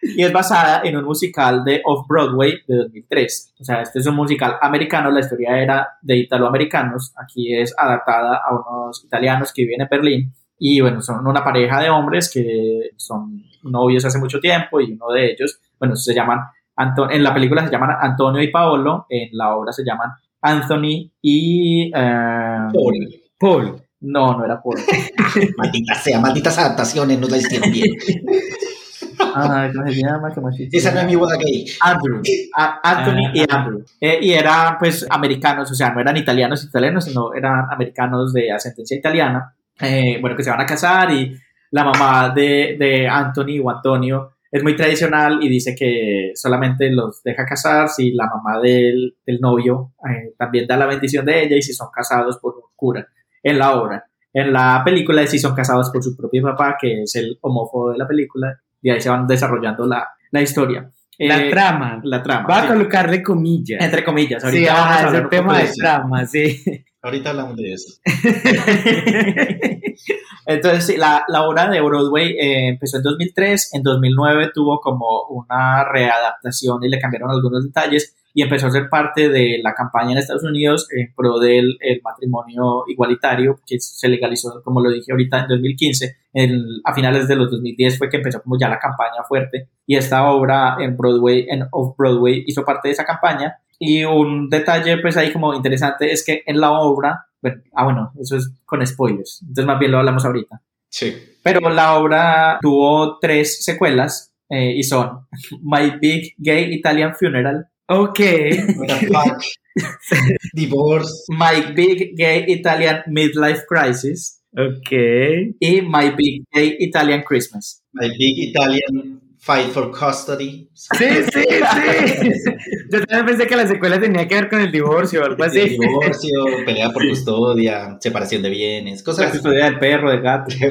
y es basada en un musical de Off-Broadway de 2003. O sea, este es un musical americano, la historia era de italoamericanos, aquí es adaptada a unos italianos que viven en Berlín y bueno, son una pareja de hombres que son novios hace mucho tiempo y uno de ellos, bueno, se llaman, Anto- en la película se llaman Antonio y Paolo, en la obra se llaman Anthony y... eh, Paul. Paul. No, no era Paul. Maldita sea, malditas adaptaciones no la hicieron bien. Ah, ¿cómo se llama? ¿Cómo se Esa no es mi boda gay. Andrew, A- Anthony y Andrew. Eh, y eran pues americanos, o sea, no eran italianos italianos, sino eran americanos de ascendencia italiana. Eh, bueno, que se van a casar y la mamá de, de Anthony o Antonio es muy tradicional y dice que solamente los deja casar si la mamá del, del novio eh, también da la bendición de ella y si son casados por un cura en la obra. En la película es si son casados por su propio papá, que es el homófobo de la película, y ahí se van desarrollando la, la historia. La Eh, trama. la trama. Va a sí. colocarle comillas. Entre comillas, ahorita Sí, vamos a ajá, es el tema de trama, sí. Ahorita hablamos de eso. Entonces, sí, la, la obra de Broadway eh, empezó en 2003, en 2009 tuvo como una readaptación y le cambiaron algunos detalles y empezó a ser parte de la campaña en Estados Unidos en pro del el matrimonio igualitario que se legalizó, como lo dije ahorita, en 2015. En- a finales de los 2010 fue que empezó como ya la campaña fuerte y esta obra en Broadway, en Off-Broadway, hizo parte de esa campaña. Y un detalle, pues ahí como interesante, es que en la obra, bueno, ah, bueno, eso es con spoilers, entonces más bien lo hablamos ahorita. Sí. Pero la obra tuvo tres secuelas eh, y son My Big Gay Italian Funeral, Ok. Divorce. My Big Gay Italian Midlife Crisis Ok. y My Big Gay Italian Christmas. My Big Italian Fight for Custody. Sí, sí, sí. Yo también pensé que la secuela tenía que ver con el divorcio o algo así. Divorcio, pelea por custodia, separación de bienes, La cosas así. custodia del perro, del gato.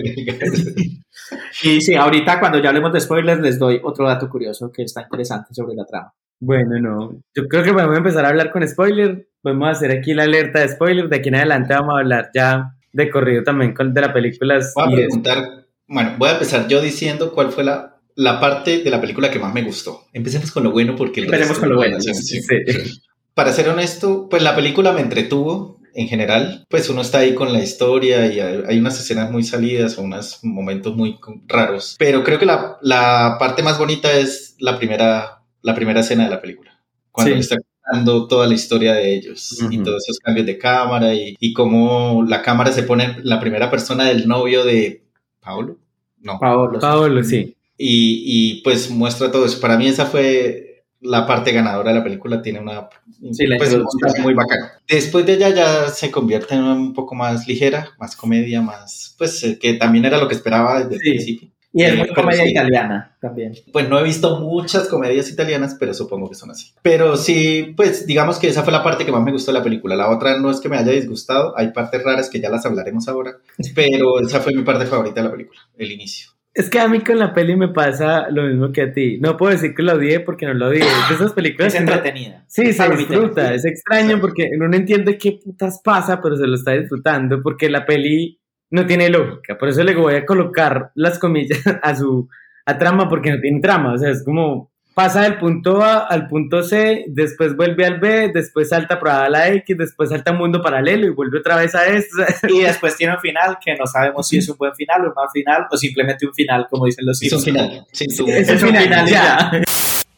Y sí, ahorita cuando ya hablemos de spoilers les doy otro dato curioso que está interesante sobre la trama. Bueno, no. Yo creo que podemos empezar a hablar con spoiler. Podemos hacer aquí la alerta de spoiler. De aquí en adelante vamos a hablar ya de corrido también con, de la película. Voy a preguntar, bueno, voy a empezar yo diciendo cuál fue la, la parte de la película que más me gustó. Empecemos con lo bueno porque el Empecemos con lo bueno, sí, sí, sí. Para ser honesto, pues la película me entretuvo en general. Pues uno está ahí con la historia y hay, unas escenas muy salidas o unos momentos muy raros. Pero creo que la, la parte más bonita es la primera, la primera escena de la película. Cuando está contando toda la historia de ellos y Ujú. todos esos cambios de cámara y, y cómo la cámara se pone en la primera persona del novio de Paulo. No. Paolo. Paolo, sí. Y, y, pues muestra todo eso. Para mí esa fue la parte ganadora de la película tiene una Sí, pues, muy bacana. Después de ella ya se convierte en un poco más ligera, más comedia, más pues eh, que también era lo que esperaba desde Sí. el principio. Y es Eh, muy comedia sí. italiana también. Pues no he visto muchas comedias italianas, pero supongo que son así. Pero sí, pues digamos que esa fue la parte que más me gustó de la película. La otra no es que me haya disgustado, hay partes raras que ya las hablaremos ahora, pero esa fue mi parte favorita de la película, el inicio. Es que a mí con la peli me pasa lo mismo que a ti. No puedo decir que la odié porque no la odié. Es de esas películas Es entretenida. Sí, se Palomita. disfruta. Es extraño porque uno no entiende qué putas pasa, pero se lo está disfrutando porque la peli no tiene lógica. Por eso le voy a colocar las comillas a su a trama porque no tiene trama. O sea, es como pasa del punto A al punto C, después vuelve al B, después salta por A a la X, después salta a mundo paralelo y vuelve otra vez a esto. Y después tiene un final que no sabemos si es un buen final o un mal final o simplemente un final, como dicen los Es un final. Sí, Es un un final, final ya. ya.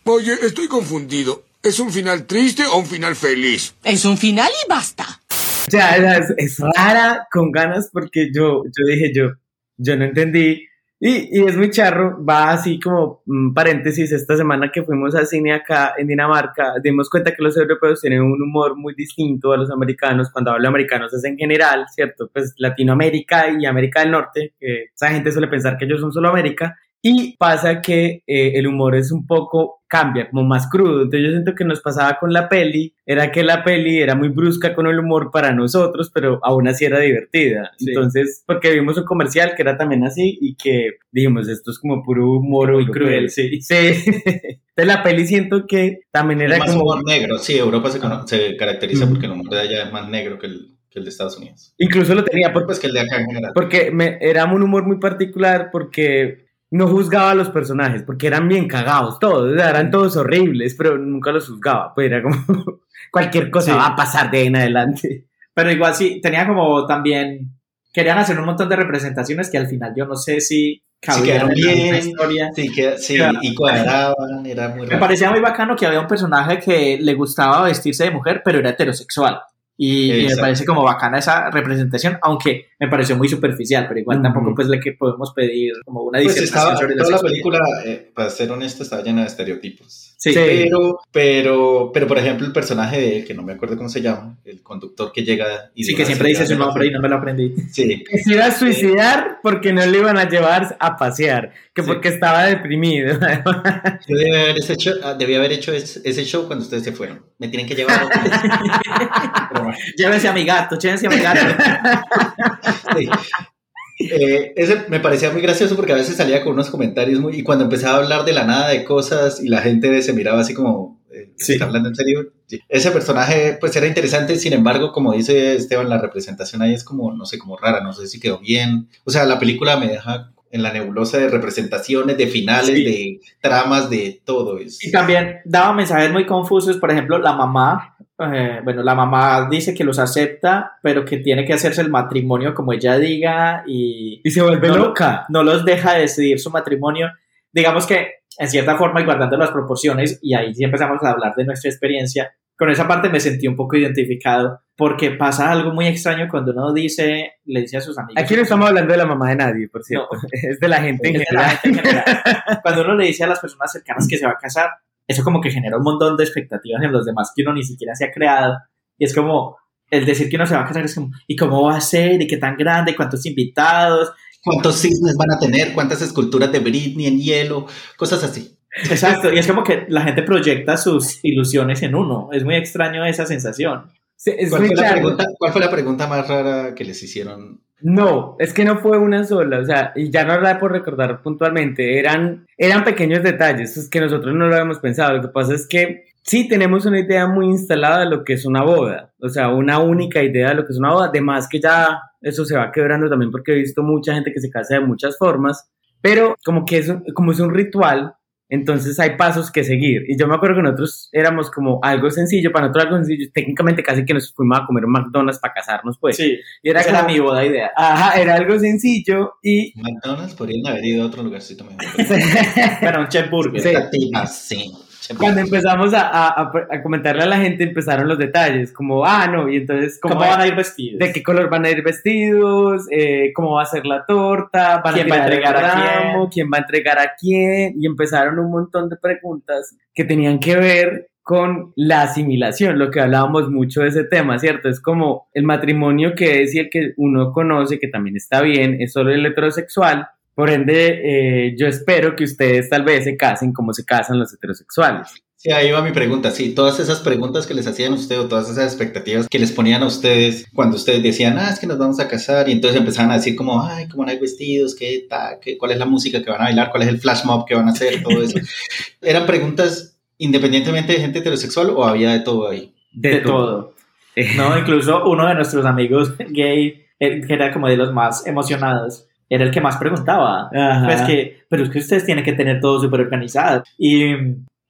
Oye, estoy confundido. ¿Es un final triste o un final feliz? Es un final y basta. O sea, es, es rara con ganas porque yo, yo dije yo, yo no entendí. Y, y es muy charro, va así como mm, paréntesis, esta semana que fuimos al cine acá en Dinamarca, dimos cuenta que los europeos tienen un humor muy distinto a los americanos, cuando hablo de americanos es en general, ¿cierto? Pues Latinoamérica y América del Norte, que esa gente suele pensar que ellos son solo América, y pasa que eh, el humor es un poco, cambia, como más crudo. Entonces yo siento que nos pasaba con la peli, era que la peli era muy brusca con el humor para nosotros, pero aún así era divertida. Sí. Entonces, porque vimos un comercial que era también así y que dijimos, esto es como puro humor Muy europeo. cruel, sí. Sí. Entonces la peli siento que también era Es más como... humor negro, sí, Europa se, se caracteriza porque el humor de allá es más negro que el, el de Estados Unidos. Incluso lo tenía por, Pues que el de acá en general. porque me, era un humor muy particular porque no juzgaba a los personajes, porque eran bien cagados todos, o sea, eran todos horribles, pero nunca los juzgaba, pues era como cualquier cosa Sí. va a pasar de ahí en adelante. Pero igual sí, tenía como también. Querían hacer un montón de representaciones que al final yo no sé si cabían quedaron en la historia. Sí, que, sí y cuadraban, era muy Me raro. parecía muy bacano que había un personaje que le gustaba vestirse de mujer, pero era heterosexual. Y, y me parece como bacana esa representación, aunque me pareció muy superficial, pero igual tampoco pues le que podemos pedir como una Pues disertación estaba, sobre la toda la película, eh, para ser honesto, estaba llena de estereotipos. Sí. Pero, pero, pero, por ejemplo, el personaje de él, que no me acuerdo cómo se llama, el conductor que llega y Sí, que siempre dice su nombre y no me lo aprendí. Sí, Que se iba a suicidar porque no le iban a llevar a pasear, que Sí. porque estaba deprimido. yo debí haber, ese show, ah, debí haber hecho ese, ese show cuando ustedes se fueron. Me tienen que llevar. bueno, Llévense a mi gato, llévense a mi gato. sí. Eh, ese me parecía muy gracioso porque a veces salía con unos comentarios muy... Y cuando empezaba a hablar de la nada de cosas y la gente se miraba así como... eh, Sí. ¿Está hablando en serio? Sí. Ese personaje pues era interesante, sin embargo, como dice Esteban, la representación ahí es como, no sé, como rara, no sé si quedó bien. O sea, la película me deja en la nebulosa de representaciones, de finales, Sí. de tramas, de todo. Es, Y también daba mensajes muy confusos, por ejemplo, la mamá, eh, bueno, la mamá dice que los acepta, pero que tiene que hacerse el matrimonio como ella diga y y se vuelve No, loca. no los deja decidir su matrimonio. Digamos que, en cierta forma, y guardando las proporciones, y ahí sí empezamos a hablar de nuestra experiencia, con esa parte me sentí un poco identificado, porque pasa algo muy extraño cuando uno dice, le dice a sus amigos. Aquí no estamos hablando de la mamá de nadie, por cierto. Es de la gente en general. gente en general. Cuando uno le dice a las personas cercanas que se va a casar, eso como que genera un montón de expectativas en los demás que uno ni siquiera se ha creado. Y es como, el decir que uno se va a casar es como, ¿y cómo va a ser? ¿Y qué tan grande? ¿Y ¿Cuántos invitados? ¿Cuántos cisnes van a tener? ¿Cuántas esculturas de Britney en hielo? Cosas así. Exacto, y es como que la gente proyecta sus ilusiones en uno. Es muy extraño esa sensación. Sí, es ¿Cuál fue, la pregunta, ¿Cuál fue la pregunta más rara que les hicieron? No, es que no fue una sola, o sea, y ya no la por recordar puntualmente, eran, eran pequeños detalles, es que nosotros no lo habíamos pensado, lo que pasa es que sí tenemos una idea muy instalada de lo que es una boda, o sea, una única idea de lo que es una boda, además que ya eso se va quebrando también porque he visto mucha gente que se casa de muchas formas, pero como que es como es un ritual, entonces hay pasos que seguir. Y yo me acuerdo que nosotros éramos como algo sencillo, para nosotros algo sencillo, técnicamente casi que nos fuimos a comer un McDonald's para casarnos, pues. Sí, Y era esa era como- mi boda idea. Ajá, era algo sencillo y McDonald's podrían haber ido a otro lugarcito mejor. Bueno, un chef burger. Sí. Sí. Cuando empezamos a, a, a, comentarle a la gente, empezaron los detalles, como, ah, no, y entonces, ¿cómo, van a ir vestidos? ¿De qué color van a ir vestidos? Eh, ¿Cómo va a ser la torta? ¿Quién va a entregar a quién? ¿Quién va a entregar a quién? Y empezaron un montón de preguntas que tenían que ver con la asimilación, lo que hablábamos mucho de ese tema, ¿cierto? Es como el matrimonio que es y el que uno conoce, que también está bien, es solo el heterosexual, por ende, eh, yo espero que ustedes tal vez se casen como se casan los heterosexuales. Sí, ahí va mi pregunta. Sí, todas esas preguntas que les hacían a ustedes o todas esas expectativas que les ponían a ustedes cuando ustedes decían, ah, es que nos vamos a casar y entonces empezaban a decir como, ay, cómo no hay vestidos, qué, ta, qué, cuál es la música que van a bailar, cuál es el flash mob que van a hacer, todo eso. ¿Eran preguntas independientemente de gente heterosexual o había de todo ahí? De, todo. no, incluso uno de nuestros amigos gay, que era como de los más emocionados, era el que más preguntaba. Pues que, pero es que ustedes tienen que tener todo súper organizado. Y,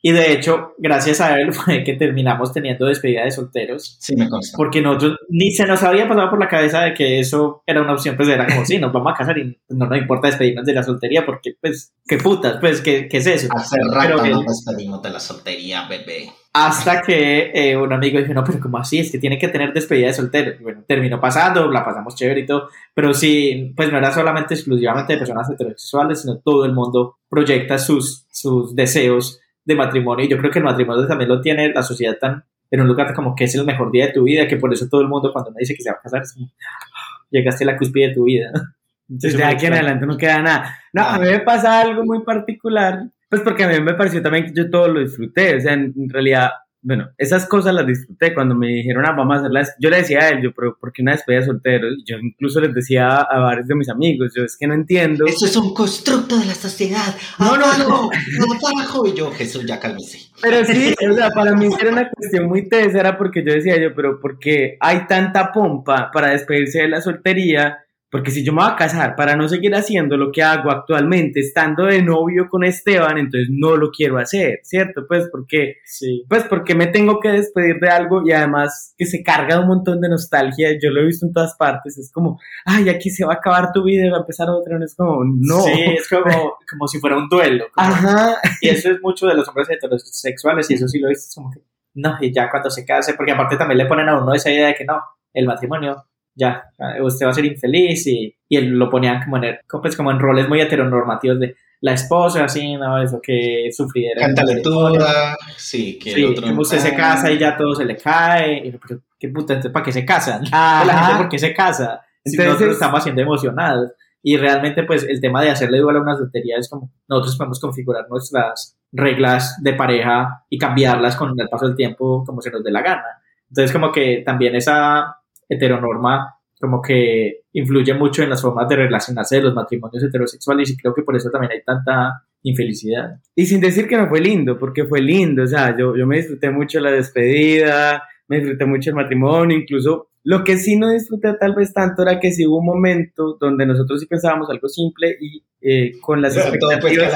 y de hecho, gracias a él fue que terminamos teniendo despedida de solteros. Sí, me consta. Porque nosotros ni se nos había pasado por la cabeza de que eso era una opción, pues era como, sí, nos vamos a casar y no nos importa despedirnos de la soltería porque, pues, qué putas, pues, ¿qué, qué es eso? Hace rato nos despedimos de la soltería, bebé. Hasta que eh, un amigo dijo, no, pero ¿cómo así? Es que tiene que tener despedida de soltero. Bueno, terminó pasando, la pasamos chévere y todo, pero sí, pues no era solamente exclusivamente de personas heterosexuales, sino todo el mundo proyecta sus, sus deseos de matrimonio. Y yo creo que el matrimonio también lo tiene la sociedad tan en un lugar como que es el mejor día de tu vida, que por eso todo el mundo cuando me dice que se va a casar es como, ah, llegaste a la cúspide de tu vida. Entonces, de aquí en adelante no queda nada. No, a mí me pasa algo muy particular pues porque a mí me pareció también que yo todo lo disfruté, o sea, en, realidad, bueno, esas cosas las disfruté cuando me dijeron, ah, vamos a hacerlas, yo le decía a él, yo, pero ¿por qué una despedida de solteros? Yo incluso les decía a, varios de mis amigos, yo es que no entiendo. Eso es un constructo de la sociedad. No, no, no, no, abajo. Y yo, Jesús, ya cálmese. Pero sí, o sea, para mí era una cuestión muy tesa, era porque yo decía yo, pero ¿por qué hay tanta pompa para despedirse de la soltería? Porque si yo me voy a casar para no seguir haciendo lo que hago actualmente, estando de novio con Esteban, entonces no lo quiero hacer, ¿cierto? Pues porque, sí. pues porque me tengo que despedir de algo y además que se carga un montón de nostalgia. Yo lo he visto en todas partes. Es como, ay, aquí se va a acabar tu vida y va a empezar otra. No es como, no. Sí, es como, como si fuera un duelo. Ajá. Y eso es mucho de los hombres heterosexuales y eso sí lo he visto. Es como que, no, y ya cuando se case, porque aparte también le ponen a uno esa idea de que no, el matrimonio ya, usted va a ser infeliz y, y él lo ponían como en, pues como en roles muy heteronormativos de la esposa, así, ¿no? Eso que sufriera. Cántale toda, sí, que el otro... Que usted se casa y ya todo se le cae, y, pero qué puta, entonces, ¿para qué se casan? La gente, ¿por qué se casa? Si nosotros estamos haciendo emocionados. Y realmente, pues, el tema de hacerle duelo a una soltería es como, nosotros podemos configurar nuestras reglas de pareja y cambiarlas con el paso del tiempo como se nos dé la gana. Entonces, como que también esa heteronorma como que influye mucho en las formas de relacionarse de los matrimonios heterosexuales y creo que por eso también hay tanta infelicidad. Y sin decir que no fue lindo, porque fue lindo, o sea, yo, yo me disfruté mucho la despedida, me disfruté mucho el matrimonio, incluso lo que sí no disfruté tal vez tanto era que sí hubo un momento donde nosotros sí pensábamos algo simple y eh, con las expectativas...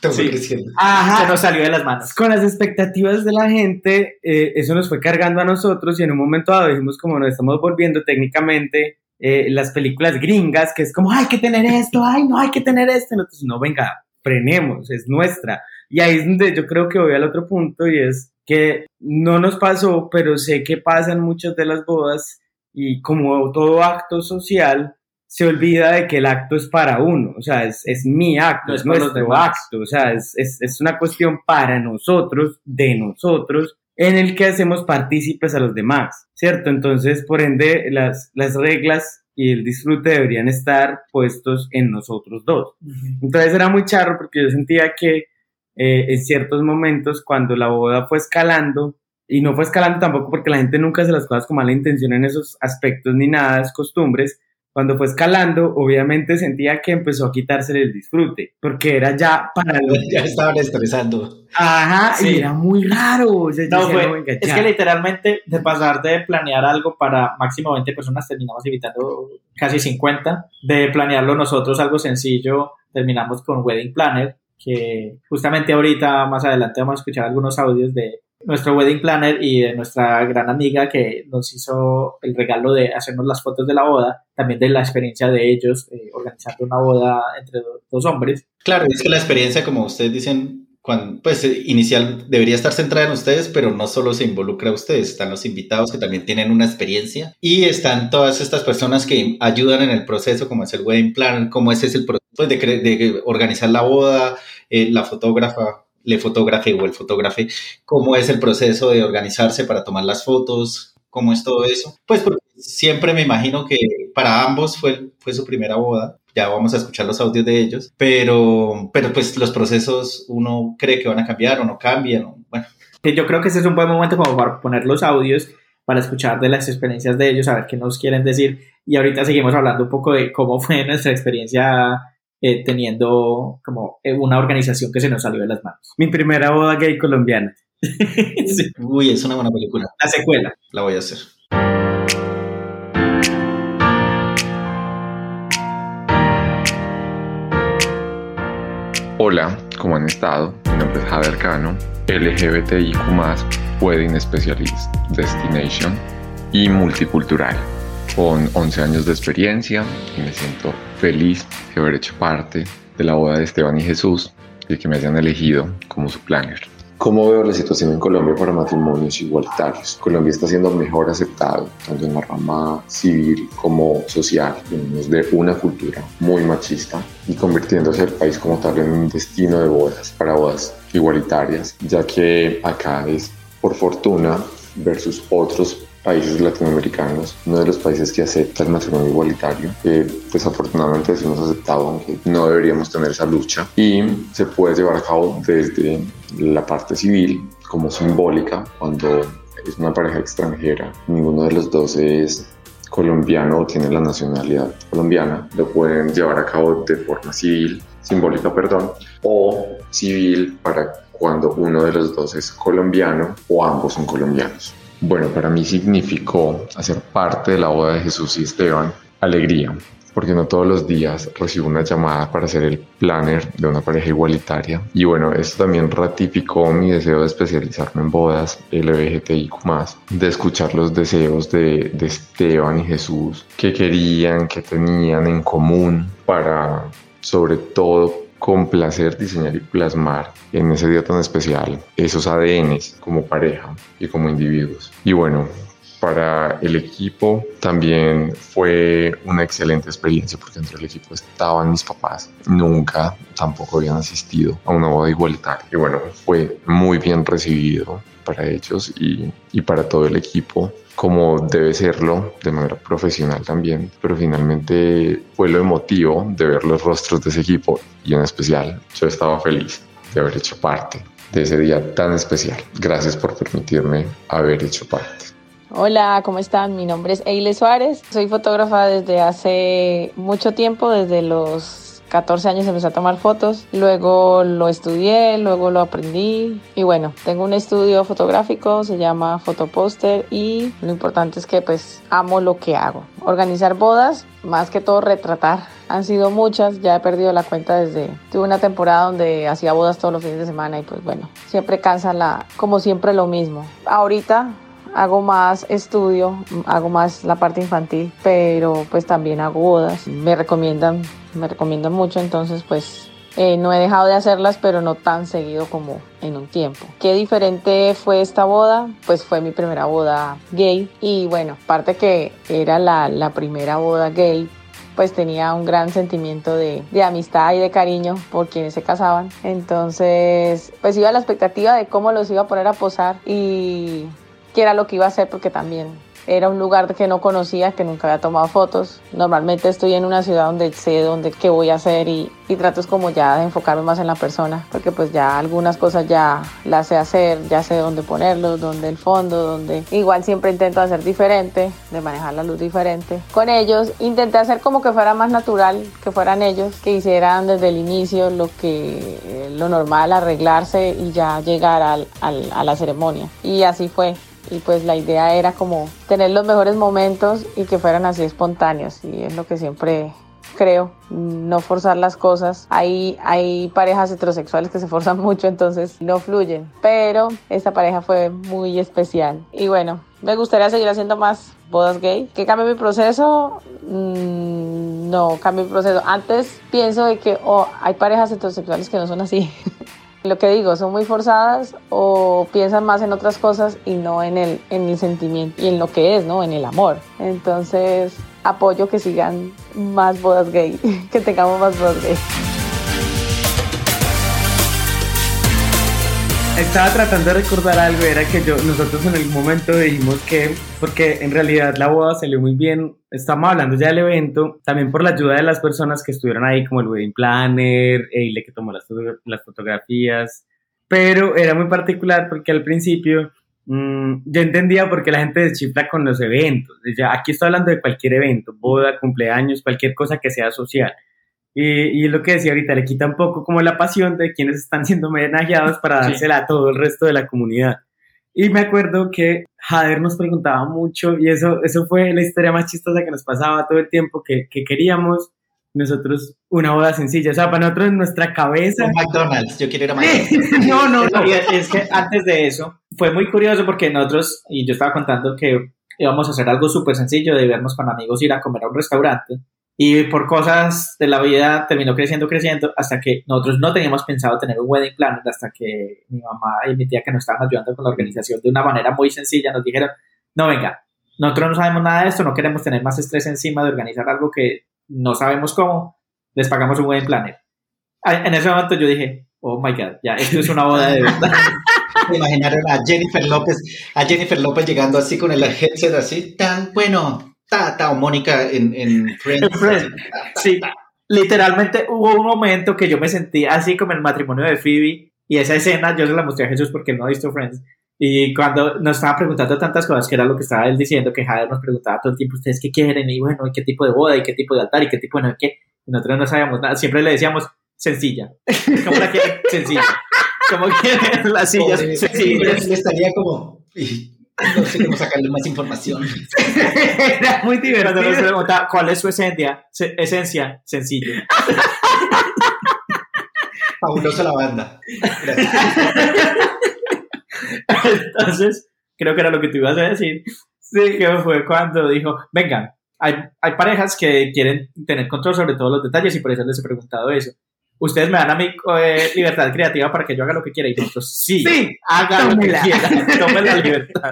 Todo fue creciendo. Ajá, se nos salió de las manos. Con las expectativas de la gente, eh, eso nos fue cargando a nosotros y en un momento dado dijimos como nos estamos volviendo técnicamente eh, las películas gringas, que es como, hay que tener esto, ay, no hay que tener esto. Nosotros, no, venga, frenemos, es nuestra. Y ahí es donde yo creo que voy al otro punto y es que no nos pasó, pero sé que pasan muchas de las bodas y como todo acto social, se olvida de que el acto es para uno, o sea, es, es mi acto, es, nuestro acto, o sea, es, es, es, una cuestión para nosotros, de nosotros, en el que hacemos partícipes a los demás, ¿cierto? Entonces, por ende, las, las reglas y el disfrute deberían estar puestos en nosotros dos. Entonces era muy charro porque yo sentía que eh, en ciertos momentos cuando la boda fue escalando, y no fue escalando tampoco porque la gente nunca hace las cosas con mala intención en esos aspectos ni nada, es costumbres, cuando fue escalando, obviamente sentía que empezó a quitarse el disfrute, porque era ya para los... Ya estaban estresando. Ajá, sí. y era muy raro. no, fue, es que literalmente de pasar de planear algo para máximo 20 personas, terminamos invitando casi 50. De planearlo nosotros algo sencillo, terminamos con Wedding Planner, que justamente ahorita, más adelante, vamos a escuchar algunos audios de nuestro wedding planner y de nuestra gran amiga que nos hizo el regalo de hacernos las fotos de la boda, también de la experiencia de ellos eh, organizando una boda entre dos hombres. Claro, es que la experiencia, como ustedes dicen, cuando, pues eh, inicial debería estar centrada en ustedes, pero no solo se involucra a ustedes, están los invitados que también tienen una experiencia y están todas estas personas que ayudan en el proceso, como es el wedding plan, como ese es el proceso pues, de, de organizar la boda, eh, la fotógrafa, le fotógrafe o el fotógrafe, cómo es el proceso de organizarse para tomar las fotos, cómo es todo eso. Pues porque siempre me imagino que para ambos fue, fue su primera boda. Ya vamos a escuchar los audios de ellos, pero, pero pues los procesos uno cree que van a cambiar o no cambian. o- bueno, yo creo que ese es un buen momento como para poner los audios, para escuchar de las experiencias de ellos, a ver qué nos quieren decir. Y ahorita seguimos hablando un poco de cómo fue nuestra experiencia eh, teniendo como eh, una organización que se nos salió de las manos. Mi primera boda gay colombiana. Sí, uy, es una buena película. la secuela. La voy a hacer. Hola, ¿cómo han estado? Mi nombre es Javier Cano, LGBTIQ+, Wedding Specialist Destination y multicultural. Con 11 años de experiencia y me siento feliz de haber hecho parte de la boda de Esteban y Jesús y que me hayan elegido como su planner. ¿Cómo veo la situación en Colombia para matrimonios igualitarios? Colombia está siendo mejor aceptado, tanto en la rama civil como social. De una cultura muy machista y convirtiéndose el país como tal en un destino de bodas para bodas igualitarias, ya que acá es, por fortuna, versus otros países latinoamericanos, uno de los países que acepta el matrimonio igualitario, que pues afortunadamente hemos aceptado, aunque no deberíamos tener esa lucha, y se puede llevar a cabo desde la parte civil como simbólica, cuando es una pareja extranjera, ninguno de los dos es colombiano o tiene la nacionalidad colombiana, lo pueden llevar a cabo de forma civil, simbólica, perdón, o civil para cuando uno de los dos es colombiano o ambos son colombianos. Bueno, para mí significó hacer parte de la boda de Jesús y Esteban alegría, porque no todos los días recibo una llamada para ser el planner de una pareja igualitaria. Y bueno, esto también ratificó mi deseo de especializarme en bodas LGBTIQ+, de escuchar los deseos de, de Esteban y Jesús, qué querían, qué tenían en común para, sobre todo, complacer, diseñar y plasmar en ese día tan especial esos ADNs como pareja y como individuos. Y bueno, para el equipo también fue una excelente experiencia porque entre el equipo estaban mis papás. Nunca tampoco habían asistido a una boda igualitaria. Y bueno, fue muy bien recibido para ellos y, y para todo el equipo como debe serlo de manera profesional también, pero finalmente fue lo emotivo de ver los rostros de ese equipo y en especial yo estaba feliz de haber hecho parte de ese día tan especial. Gracias por permitirme haber hecho parte. Hola, ¿cómo están? Mi nombre es Eile Suárez. Soy fotógrafa desde hace mucho tiempo, desde los 14 años empecé a tomar fotos, luego lo estudié, luego lo aprendí y bueno, tengo un estudio fotográfico, se llama Photoposter y lo importante es que pues amo lo que hago. Organizar bodas, más que todo retratar. Han sido muchas, ya he perdido la cuenta desde... Tuve una temporada donde hacía bodas todos los fines de semana y pues bueno, siempre cansa la... como siempre lo mismo. Ahorita hago más estudio, hago más la parte infantil, pero pues también hago bodas. Me recomiendan, me recomiendan mucho, entonces pues eh, no he dejado de hacerlas, pero no tan seguido como en un tiempo. ¿Qué diferente fue esta boda? Pues fue mi primera boda gay y bueno, aparte que era la, la primera boda gay, pues tenía un gran sentimiento de, de, amistad y de cariño por quienes se casaban. Entonces, pues iba a la expectativa de cómo los iba a poner a posar y qué era lo que iba a hacer porque también era un lugar que no conocía, que nunca había tomado fotos. Normalmente estoy en una ciudad donde sé dónde qué voy a hacer y, y trato es como ya de enfocarme más en la persona, porque pues ya algunas cosas ya las sé hacer, ya sé dónde ponerlos, dónde el fondo, dónde... Igual siempre intento hacer diferente, de manejar la luz diferente. Con ellos intenté hacer como que fuera más natural, que fueran ellos, que hicieran desde el inicio lo que lo normal, arreglarse y ya llegar al, al, a la ceremonia. Y así fue y pues la idea era como tener los mejores momentos y que fueran así espontáneos y es lo que siempre creo, no forzar las cosas. Hay, hay parejas heterosexuales que se forzan mucho, entonces no fluyen, pero esta pareja fue muy especial. Y bueno, me gustaría seguir haciendo más bodas gay. ¿Que cambie mi proceso? Mm, no, cambie mi proceso. Antes pienso de que oh, hay parejas heterosexuales que no son así. Lo que digo, son muy forzadas o piensan más en otras cosas y no en el, en el sentimiento y en lo que es, ¿no? En el amor. Entonces, apoyo que sigan más bodas gay, que tengamos más bodas gay. Estaba tratando de recordar algo, era que yo, nosotros en algún momento dijimos que, porque en realidad la boda salió muy bien, estamos hablando ya del evento, también por la ayuda de las personas que estuvieron ahí, como el wedding planner, Eile que tomó las, fotografías, pero era muy particular porque al principio mmm, yo entendía por qué la gente deschifra con los eventos. Ya, aquí estoy hablando de cualquier evento, boda, cumpleaños, cualquier cosa que sea social. Y, y, lo que decía ahorita, le quita un poco como la pasión de quienes están siendo homenajeados para dársela sí. a todo el resto de la comunidad. Y me acuerdo que Jader nos preguntaba mucho, y eso, eso fue la historia más chistosa que nos pasaba todo el tiempo, que, que queríamos nosotros una boda sencilla. O sea, para nosotros en nuestra cabeza. Un McDonald's, yo quiero ir a McDonald's. no, no, no. es que antes de eso fue muy curioso porque nosotros, y yo estaba contando que íbamos a hacer algo súper sencillo de vernos con amigos, ir a comer a un restaurante. Y por cosas de la vida terminó creciendo, creciendo, hasta que nosotros no teníamos pensado tener un wedding planner, hasta que mi mamá y mi tía que nos estaban ayudando con la organización de una manera muy sencilla nos dijeron, no venga, nosotros no sabemos nada de esto, no queremos tener más estrés encima de organizar algo que no sabemos cómo, les pagamos un wedding planner. En ese momento yo dije, oh my god, ya, esto es una boda de verdad. Me imaginaron a Jennifer López, a Jennifer López llegando así con el headset así, tan bueno, Tata o Mónica en, en Friends. Friends. Sí, literalmente hubo un momento que yo me sentí así como el matrimonio de Phoebe y esa escena yo se la mostré a Jesús porque él no ha visto Friends. Y cuando nos estaba preguntando tantas cosas, que era lo que estaba él diciendo, que Javier nos preguntaba todo el tiempo, ¿ustedes qué quieren? Y bueno, ¿y qué tipo de boda? ¿Y qué tipo de altar? ¿Y qué tipo de no qué? Y nosotros no sabíamos nada. Siempre le decíamos, sencilla. ¿Cómo la quieren? Sencilla. ¿Cómo quieren las sillas? Sencillas. Le estaría como... No sé cómo sacarle más información. Era muy divertido. Cuando nos preguntaba cuál es su esencia, Se esencia sencillo. Fabulosa la banda. Gracias. Entonces, creo que era lo que tú ibas a decir. Sí, que fue cuando dijo, vengan, hay, hay parejas que quieren tener control sobre todos los detalles y por eso les he preguntado eso ustedes me dan a mi eh, libertad creativa para que yo haga lo que quiera y nosotros sí, sí haga lo que quiera, tome la libertad.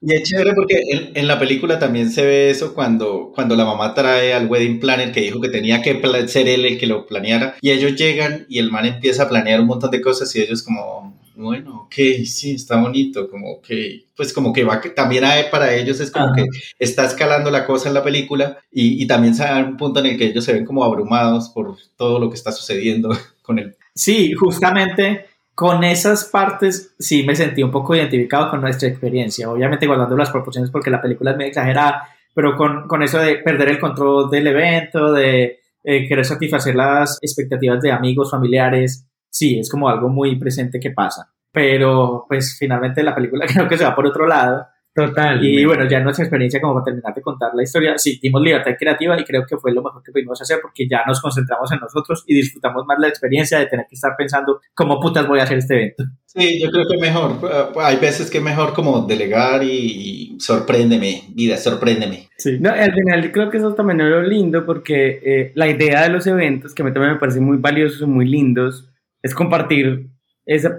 Y es chévere porque en, en, la película también se ve eso cuando, cuando la mamá trae al wedding planner que dijo que tenía que ser él el que lo planeara y ellos llegan y el man empieza a planear un montón de cosas y ellos como, bueno, ok, sí, está bonito, como ok, pues como que va, también hay, para ellos es como Ajá. que está escalando la cosa en la película y, y también se da un punto en el que ellos se ven como abrumados por todo lo que está sucediendo con él. Sí, justamente con esas partes sí me sentí un poco identificado con nuestra experiencia, obviamente guardando las proporciones porque la película es muy exagerada, pero con, con eso de perder el control del evento, de eh, querer satisfacer las expectativas de amigos, familiares, sí, es como algo muy presente que pasa. Pero pues finalmente la película creo que se va por otro lado. Total. Y bueno, ya nuestra experiencia como para terminar de contar la historia, sí, dimos libertad creativa y creo que fue lo mejor que pudimos hacer porque ya nos concentramos en nosotros y disfrutamos más la experiencia de tener que estar pensando cómo putas voy a hacer este evento. Sí, yo creo que mejor, uh, hay veces que es mejor como delegar y, y sorpréndeme, vida, sorpréndeme. Sí. No, al final creo que eso también es lo lindo porque eh, la idea de los eventos, que a mí también me parecen muy valiosos y muy lindos, es compartir ese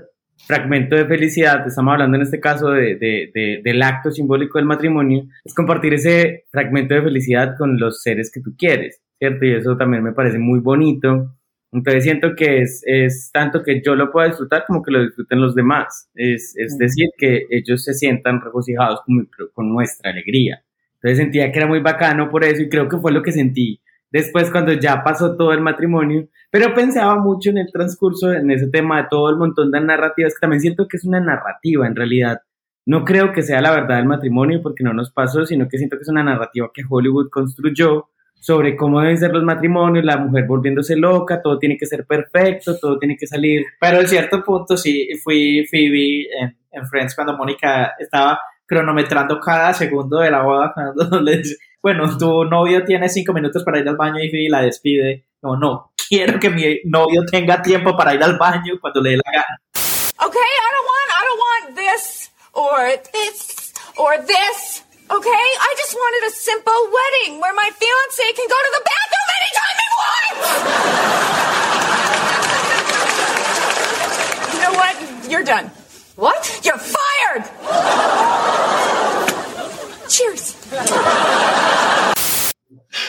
fragmento de felicidad, estamos hablando en este caso de, de, de, del acto simbólico del matrimonio, es compartir ese fragmento de felicidad con los seres que tú quieres, ¿cierto? Y eso también me parece muy bonito. Entonces siento que es, es tanto que yo lo pueda disfrutar como que lo disfruten los demás. Es, es decir, que ellos se sientan regocijados con, con nuestra alegría. Entonces sentía que era muy bacano por eso y creo que fue lo que sentí después cuando ya pasó todo el matrimonio, pero pensaba mucho en el transcurso, en ese tema de todo el montón de narrativas, que también siento que es una narrativa en realidad. No creo que sea la verdad del matrimonio porque no nos pasó, sino que siento que es una narrativa que Hollywood construyó sobre cómo deben ser los matrimonios, la mujer volviéndose loca, todo tiene que ser perfecto, todo tiene que salir. Pero en cierto punto sí fui Phoebe en, en Friends cuando Mónica estaba cronometrando cada segundo de la boda cuando le dice, bueno, tu novio tiene cinco minutos para ir al baño y Phoebe la despide. No, no, quiero que mi novio tenga tiempo para ir al baño cuando le dé la gana. Okay, I don't want, I don't want this or this or this. Okay, I just wanted a simple wedding where my fiance can go to the bathroom anytime he wants. What? You're fired! Cheers.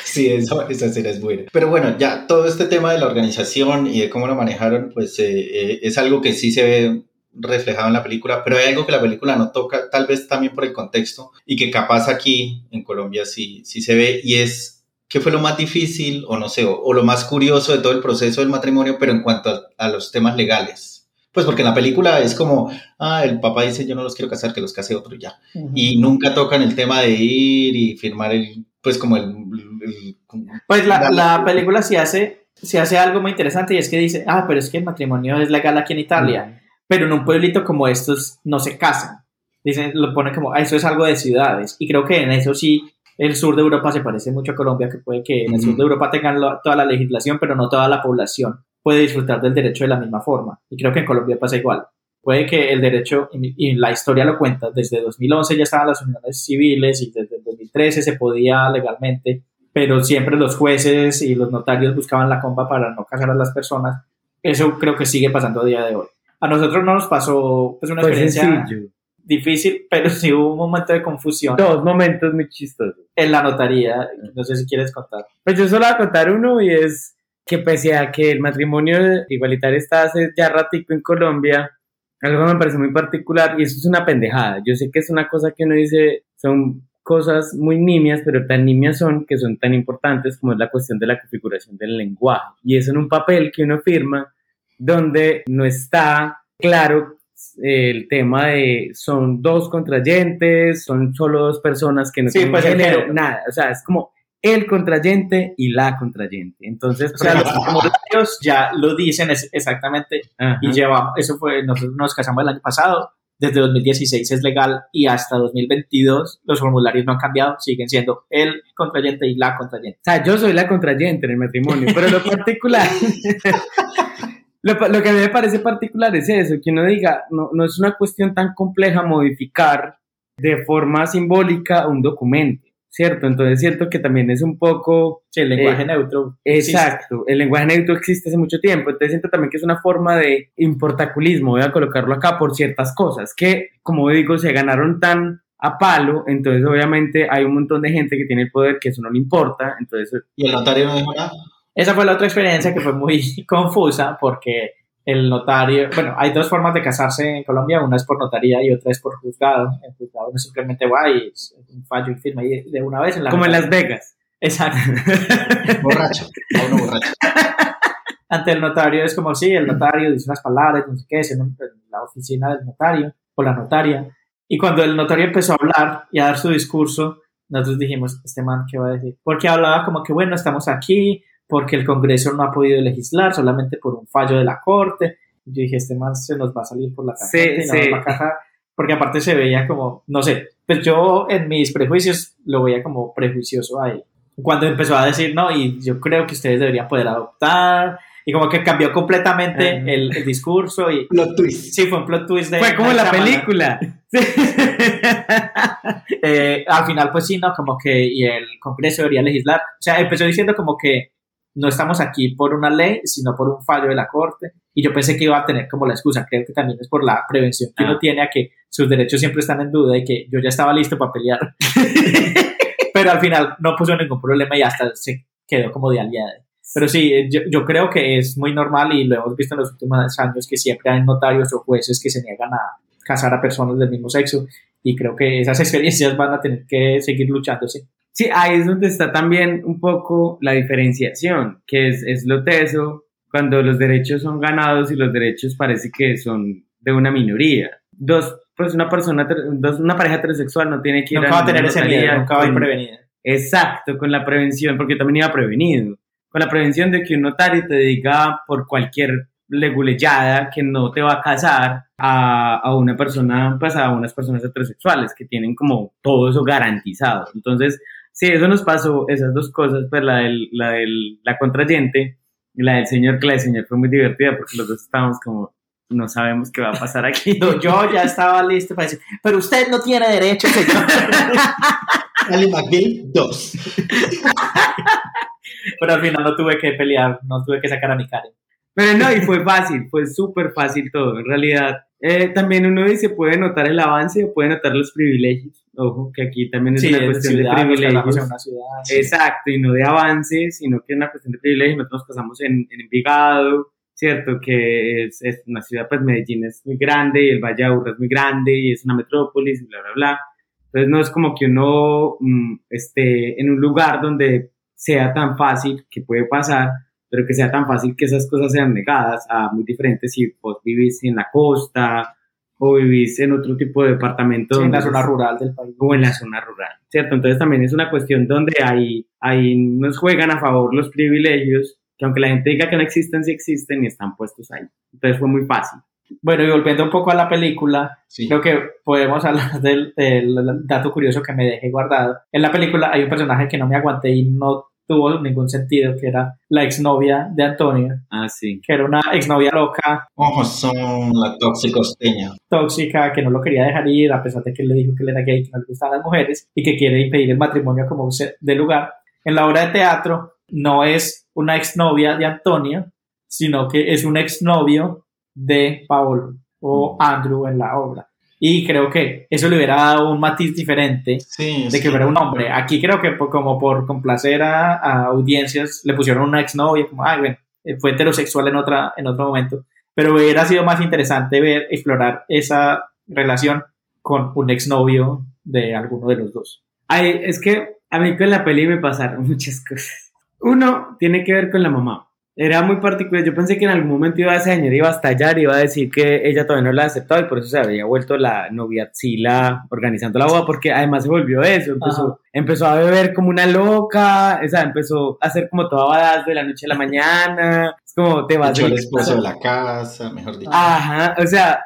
Sí, eso, esa escena es buena. Pero bueno, ya todo este tema de la organización y de cómo lo manejaron, pues eh, eh, es algo que sí se ve reflejado en la película, pero hay algo que la película no toca, tal vez también por el contexto, y que capaz aquí en Colombia sí, sí se ve, y es qué fue lo más difícil, o no sé, o, lo más curioso de todo el proceso del matrimonio, pero en cuanto a los temas legales. Pues porque en la película es como, ah, el papá dice yo no los quiero casar, que los case otro ya. Y nunca tocan el tema de ir y firmar el, pues como el... el- Pues la, la película sí hace, sí hace algo muy interesante y es que dice, ah, pero es que el matrimonio es legal aquí en Italia, pero en un pueblito como estos no se casan. Dicen, lo pone como, ah, eso es algo de ciudades. Y creo que en eso sí, el sur de Europa se parece mucho a Colombia, que puede que en el sur de Europa tengan lo- toda la legislación, pero no toda la población puede disfrutar del derecho de la misma forma. Y creo que en Colombia pasa igual. Puede que el derecho, y la historia lo cuenta, desde 2011 ya estaban las uniones civiles y desde el 2013 se podía legalmente, pero siempre los jueces y los notarios buscaban la comba para no casar a las personas. Eso creo que sigue pasando a día de hoy. A nosotros no nos pasó pues, una experiencia sencillo. difícil, pero sí hubo un momento de confusión Dos momentos muy chistosos. en la notaría. No sé si quieres contar. Pues yo solo voy a contar uno y es que pese a que el matrimonio igualitario está hace ya ratico en Colombia, algo me parece muy particular y eso es una pendejada. Yo sé que es una cosa que uno dice, son cosas muy nimias, pero tan nimias son que son tan importantes como es la cuestión de la configuración del lenguaje. Y eso en un papel que uno firma donde no está claro eh, el tema de son dos contrayentes, son solo dos personas que no Sí, tienen pues, género. nada, o sea, es como el contrayente y la contrayente. Entonces, O sea, pues, los formularios ya lo dicen es- exactamente Ajá. y llevamos, eso fue, nosotros nos casamos el año pasado, desde 2016 es legal y hasta 2022 los formularios no han cambiado, siguen siendo el contrayente y la contrayente. O sea, yo soy la contrayente en el matrimonio, pero lo particular, lo, lo que a mí me parece particular es eso, que uno diga, no, no es una cuestión tan compleja modificar de forma simbólica un documento, ¿cierto? Entonces, cierto que también es un poco... Sí, el lenguaje eh, neutro. existe. Exacto, el lenguaje neutro existe hace mucho tiempo, entonces siento también que es una forma de importaculismo, voy a colocarlo acá por ciertas cosas que, como digo, se ganaron tan a palo, entonces obviamente hay un montón de gente que tiene el poder que eso no le importa, entonces... Y el notario no dijo nada. Esa fue la otra experiencia que fue muy confusa porque el notario, bueno, hay dos formas de casarse en Colombia, una es por notaría y otra es por juzgado. El juzgado no simplemente va y es un fallo y firma y de una vez en la Como en Las. Vegas. Exacto. Borracho, a uno borracho. Ante el notario es como si el notario dice unas palabras, no sé qué, es en, un- en la oficina del notario o la notaria. Y cuando el notario empezó a hablar y a dar su discurso, nosotros dijimos, este man, ¿qué va a decir? Porque hablaba como que, bueno, estamos aquí porque el Congreso no ha podido legislar solamente por un fallo de la Corte. Y yo dije, este man se nos va a salir por la Sí, tangente y no sí. nos va a casar. Porque aparte se veía como, no sé, pues yo en mis prejuicios lo veía como prejuicioso a él. Cuando empezó a decir, no, y yo creo que ustedes deberían poder adoptar, y como que cambió completamente Ajá. el, el discurso y Plot twist. sí, fue un plot twist de... Fue como la película. Eh, al final, pues sí, ¿no? Como que y el Congreso debería legislar. O sea, empezó diciendo como que no estamos aquí por una ley, sino por un fallo de la Corte. Y yo pensé que iba a tener como la excusa. Creo que también es por la prevención que Ah. uno tiene a que sus derechos siempre están en duda y que yo ya estaba listo para pelear. Pero al final no puso ningún problema y hasta se quedó como de aliada. Pero sí, yo, yo creo que es muy normal y lo hemos visto en los últimos años que siempre hay notarios o jueces que se niegan a casar a personas del mismo sexo y creo que esas experiencias van a tener que seguir luchándose. Sí, ahí es donde está también un poco la diferenciación, que es, es lo teso cuando los derechos son ganados y los derechos parece que son de una minoría. Dos, pues una persona, dos, una pareja heterosexual no tiene que ir Nunca va a tener ese miedo, nunca va a ir prevenida. Exacto, con la prevención, porque también iba prevenido. Con la prevención de que un notario te diga por cualquier leguleyada que no te va a casar a, a una persona, pues a unas personas heterosexuales que tienen como todo eso garantizado. Entonces, sí, eso nos pasó, esas dos cosas, pues la del, la del, la contrayente y la del señor, que la del señor fue muy divertida porque los dos estábamos como, no sabemos qué va a pasar aquí. No, Yo ya estaba listo para decir, pero usted no tiene derecho, señor. Ali McBeal 2. pero al final no tuve que pelear, no tuve que sacar a mi Karen. Pero no, y fue fácil, fue súper fácil todo. En realidad, eh, también uno dice, puede notar el avance puede notar los privilegios. Ojo, que aquí también es Sí, una en cuestión ciudad, de privilegios. una ciudad, sí. Exacto, y no de avance, sino que es una cuestión de privilegios. Nosotros nos casamos en, en Envigado, ¿cierto? Que es, es una ciudad, pues Medellín es muy grande y el Valle de Aburrá es muy grande y es una metrópolis y bla, bla, bla. Entonces no es como que uno mm, esté en un lugar donde sea tan fácil, que puede pasar, pero que sea tan fácil que esas cosas sean negadas a muy diferentes si vos vivís en la costa o vivís en otro tipo de departamento. Sí, en la zona es- rural del país. o en la zona rural, ¿cierto? Entonces también es una cuestión donde ahí, ahí nos juegan a favor los privilegios, que aunque la gente diga que no existen, sí existen y están puestos ahí. Entonces fue muy fácil. Bueno, y volviendo un poco a la película, creo que podemos hablar del, del dato curioso que me dejé guardado. En la película hay un personaje que no me aguanté y no tuvo ningún sentido, que era la exnovia de Antonio, Ah, sí. que era una exnovia loca, Ojos son la toxicosteña. tóxica, que no lo quería dejar ir, a pesar de que él le dijo que él era gay, que no le gustaban las mujeres, y que quiere impedir el matrimonio como de lugar. En la obra de teatro no es una exnovia de Antonio, sino que es un exnovio de Paolo o Andrew en la obra. Y creo que eso le hubiera dado un matiz diferente de que sí. fuera un hombre. Aquí creo que por- como por complacer a, a audiencias le pusieron una exnovia, como, ay, bueno, eh, fue heterosexual en, otra, en otro momento. Pero hubiera sido más interesante ver, explorar esa relación con un exnovio de alguno de los dos. Ay, es que a mí con la peli me pasaron muchas cosas. Uno tiene que ver con la mamá. Era muy particular. Yo pensé que en algún momento iba esa señora iba a estallar, iba a decir que ella todavía no la aceptaba y por eso se había vuelto la noviazila organizando la boda, porque además se volvió eso. Empezó, empezó a beber como una loca, o sea, empezó a hacer como toda badass de la noche a la mañana. Es como te vas de- esposo de la casa, mejor dicho. Ajá, o sea,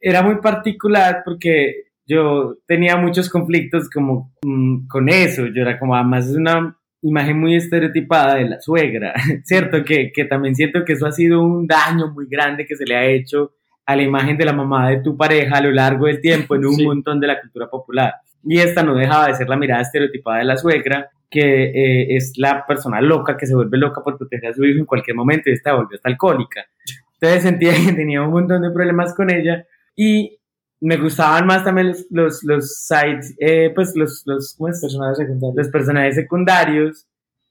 era muy particular porque yo tenía muchos conflictos como mm, con eso. Yo era como, además es una imagen muy estereotipada de la suegra, ¿cierto? Que, que también siento que eso ha sido un daño muy grande que se le ha hecho a la imagen de la mamá de tu pareja a lo largo del tiempo en un montón de la cultura popular. Y esta no dejaba de ser la mirada estereotipada de la suegra, que eh, es la persona loca que se vuelve loca por proteger a su hijo en cualquier momento y esta volvió hasta alcohólica. Entonces sentía que tenía un montón de problemas con ella y me gustaban más también los, los, los sides, eh, pues los, los, ¿cómo es? Personajes secundarios. los personajes secundarios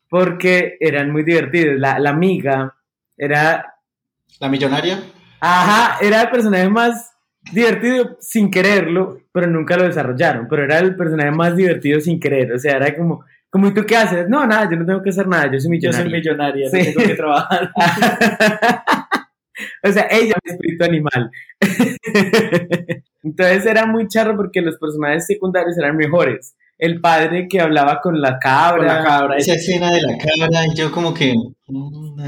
porque eran muy divertidos. La, la amiga era, ¿La millonaria? ajá, era el personaje más divertido sin quererlo, pero nunca lo desarrollaron, pero era el personaje más divertido sin querer, o sea, era como, como ¿y tú qué haces? No, nada, yo no tengo que hacer nada, yo soy Yo millonaria. soy millonaria, Sí. no tengo que trabajar. o sea, ella es espíritu animal. Entonces era muy charro porque los personajes secundarios eran mejores. El padre que hablaba con la cabra. Con la cabra. Esa escena de la cabra, yo como que,